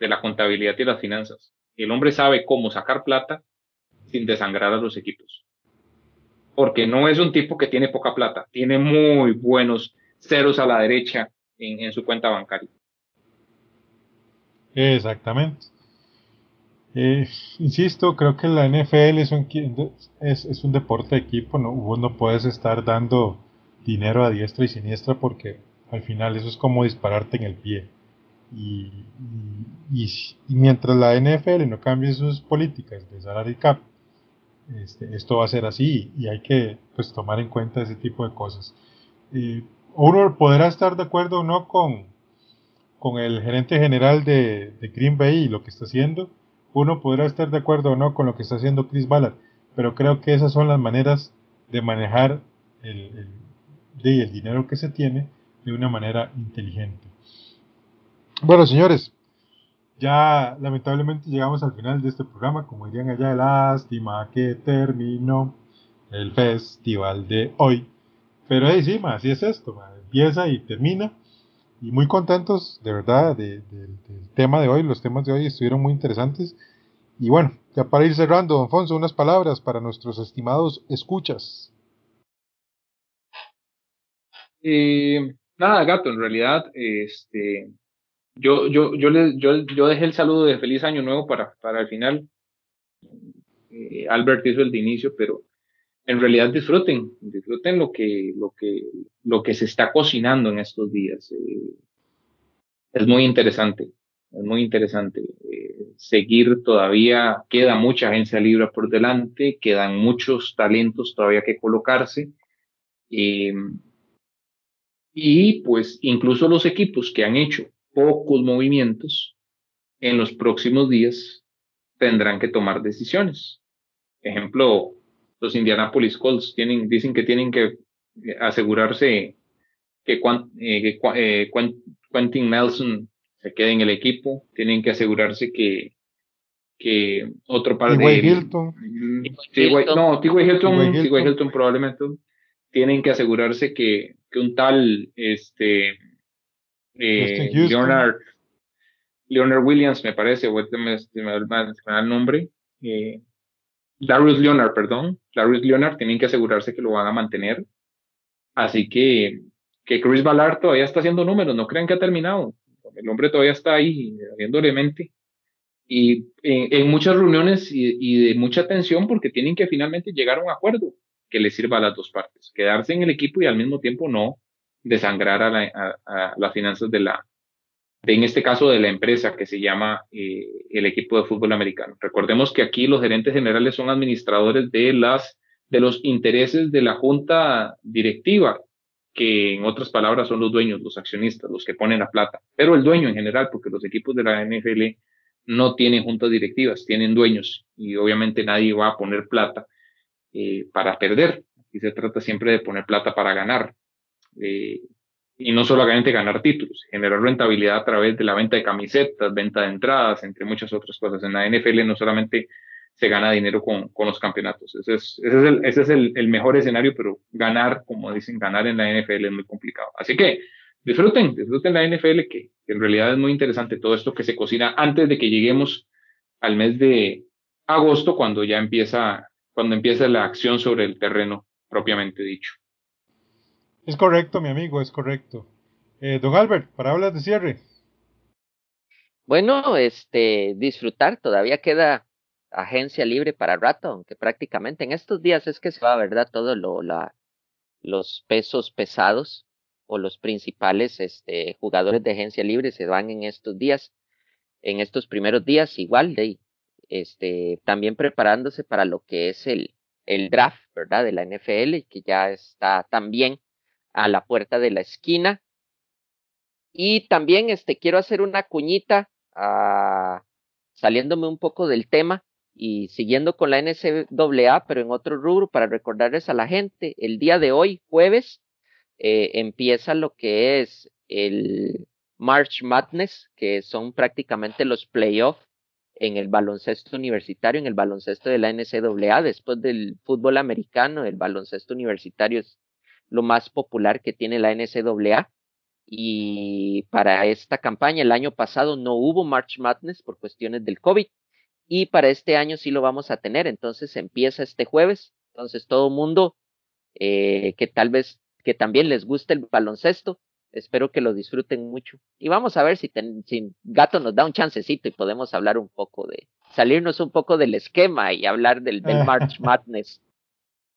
[SPEAKER 3] de la contabilidad y las finanzas. El hombre sabe cómo sacar plata sin desangrar a los equipos. Porque no es un tipo que tiene poca plata, tiene muy buenos ceros a la derecha en, su cuenta bancaria.
[SPEAKER 1] Exactamente. Eh, insisto, creo que la NFL es un, es, un deporte de equipo, ¿no? vos no puedes estar dando dinero a diestra y siniestra porque al final eso es como dispararte en el pie. Y, mientras la NFL no cambie sus políticas de salary cap este, esto va a ser así y hay que pues, tomar en cuenta ese tipo de cosas. uno podrá estar de acuerdo o no con, con el gerente general de, Green Bay y lo que está haciendo. Uno podrá estar de acuerdo o no con lo que está haciendo Chris Ballard, pero creo que esas son las maneras de manejar el, el dinero que se tiene de una manera inteligente. Bueno, señores, ya lamentablemente llegamos al final de este programa, como dirían allá, lástima que terminó el festival de hoy. Pero ahí sí, así es esto, empieza y termina. Y muy contentos, de verdad, del tema de hoy. Los temas de hoy estuvieron muy interesantes. Y bueno, ya para ir cerrando, don Fonso, unas palabras para nuestros estimados escuchas.
[SPEAKER 3] Eh, nada, gato, en realidad, este, yo, yo, yo, le, yo, yo dejé el saludo de feliz año nuevo para, para el final. Eh, Albert hizo el de inicio, pero en realidad disfruten, disfruten lo que, lo que, lo que se está cocinando en estos días. Eh, es muy interesante, es muy interesante. Eh, seguir todavía, queda mucha agencia libre por delante, quedan muchos talentos todavía que colocarse. y pues incluso los equipos que han hecho pocos movimientos, en los próximos días tendrán que tomar decisiones. Ejemplo, los Indianapolis Colts tienen, dicen que tienen que eh, asegurarse que, eh, eh, Quentin Nelson se quede en el equipo, tienen que asegurarse que, que otro par de... Hilton. no, T.Y. Hilton, Hilton probablemente tienen que asegurarse que, que un tal este eh, Leonard, Leonard Williams, me parece, o este me, me, el nombre. Eh, Darius Leonard, perdón. Darius Leonard tienen que asegurarse que lo van a mantener. Así que, que Chris Ballard todavía está haciendo números, no crean que ha terminado. El hombre todavía está ahí, haciéndole mente. Y en, muchas reuniones y, de mucha tensión porque tienen que finalmente llegar a un acuerdo que les sirva a las dos partes. Quedarse en el equipo y al mismo tiempo no desangrar a, a, las finanzas de la, de, en este caso de la empresa que se llama eh, el equipo de fútbol americano. Recordemos que aquí los gerentes generales son administradores de las de los intereses de la junta directiva, que en otras palabras son los dueños, los accionistas, los que ponen la plata, pero el dueño en general, porque los equipos de la NFL no tienen juntas directivas, tienen dueños y obviamente nadie va a poner plata eh, para perder. Aquí se trata siempre de poner plata para ganar. Eh, y no solamente ganar títulos, generar rentabilidad a través de la venta de camisetas, venta de entradas, entre muchas otras cosas. En la NFL no solamente se gana dinero con, con los campeonatos. Ese es, ese es, el, ese es el, mejor escenario, pero ganar, como dicen, ganar en la NFL es muy complicado. Así que disfruten, disfruten la NFL, que, que en realidad es muy interesante todo esto que se cocina antes de que lleguemos al mes de agosto, cuando ya empieza, cuando empieza la acción sobre el terreno propiamente dicho.
[SPEAKER 1] Es correcto, mi amigo, es correcto. Eh, don Albert, para hablar de cierre.
[SPEAKER 2] Bueno, este, disfrutar, todavía queda agencia libre para rato, aunque prácticamente en estos días es que se va, ¿verdad? Todo lo, los pesos pesados. o los principales este, jugadores de agencia libre se van en estos días, en estos primeros días, igual de este, también preparándose para lo que es el, el draft, ¿verdad? De la NFL, que ya está también a la puerta de la esquina. Y también este, quiero hacer una cuñita, ah, saliéndome un poco del tema y siguiendo con la NCAA, pero en otro rubro, para recordarles a la gente, el día de hoy, jueves, eh, empieza lo que es el March Madness, que son prácticamente los playoffs en el baloncesto universitario, en el baloncesto de la NCAA, después del fútbol americano, el baloncesto universitario es lo más popular que tiene la NCAA. Y para esta campaña, el año pasado no hubo March Madness por cuestiones del COVID. Y para este año sí lo vamos a tener. Entonces empieza este jueves. Entonces todo mundo eh, que tal vez que también les guste el baloncesto, espero que lo disfruten mucho. Y vamos a ver si, si Gato nos da un chancecito y podemos hablar un poco de, salirnos un poco del esquema y hablar del, del [laughs] March Madness.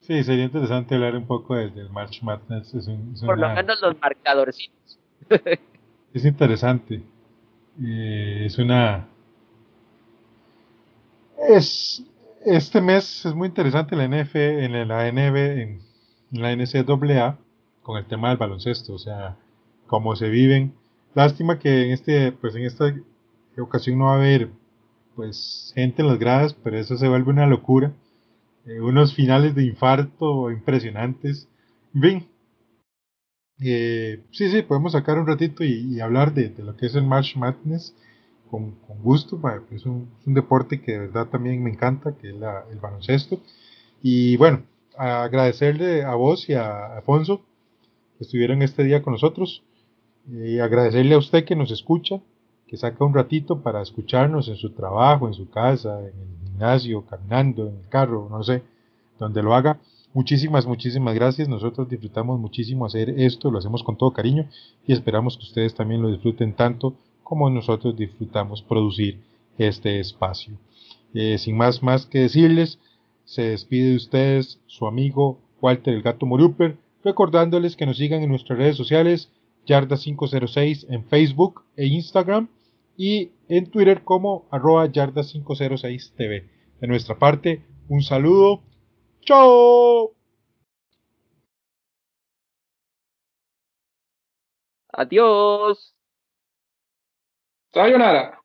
[SPEAKER 1] Sí, sería interesante hablar un poco del, March Madness.
[SPEAKER 2] Por lo menos los marcadorcitos. [laughs]
[SPEAKER 1] es interesante. Eh, es una. Es. Este mes es muy interesante la NF, en la NB, en la NCAA, con el tema del baloncesto. O sea, cómo se viven. Lástima que en este, pues en esta ocasión no va a haber pues gente en las gradas, pero eso se vuelve una locura. Eh, unos finales de infarto impresionantes. Bien. Eh, sí, sí, podemos sacar un ratito y, hablar de, lo que es el March Madness con, gusto. Es un, deporte que de verdad también me encanta, que es el baloncesto. Y bueno, agradecerle a vos y a Afonso que estuvieron este día con nosotros. Y agradecerle a usted que nos escucha, que saca un ratito para escucharnos en su trabajo, en su casa, en el caminando, en el carro, no sé, donde lo haga. Muchísimas, muchísimas gracias. Nosotros disfrutamos muchísimo hacer esto, lo hacemos con todo cariño y esperamos que ustedes también lo disfruten tanto como nosotros disfrutamos producir este espacio. Eh, sin más más que decirles, se despide de ustedes su amigo Walter el Gato Moruper, recordándoles que nos sigan en nuestras redes sociales Yarda506 en Facebook e Instagram y en Twitter como arroba Yarda506TV. De nuestra parte, un saludo. ¡Chao!
[SPEAKER 2] Adiós.
[SPEAKER 3] Sayonara.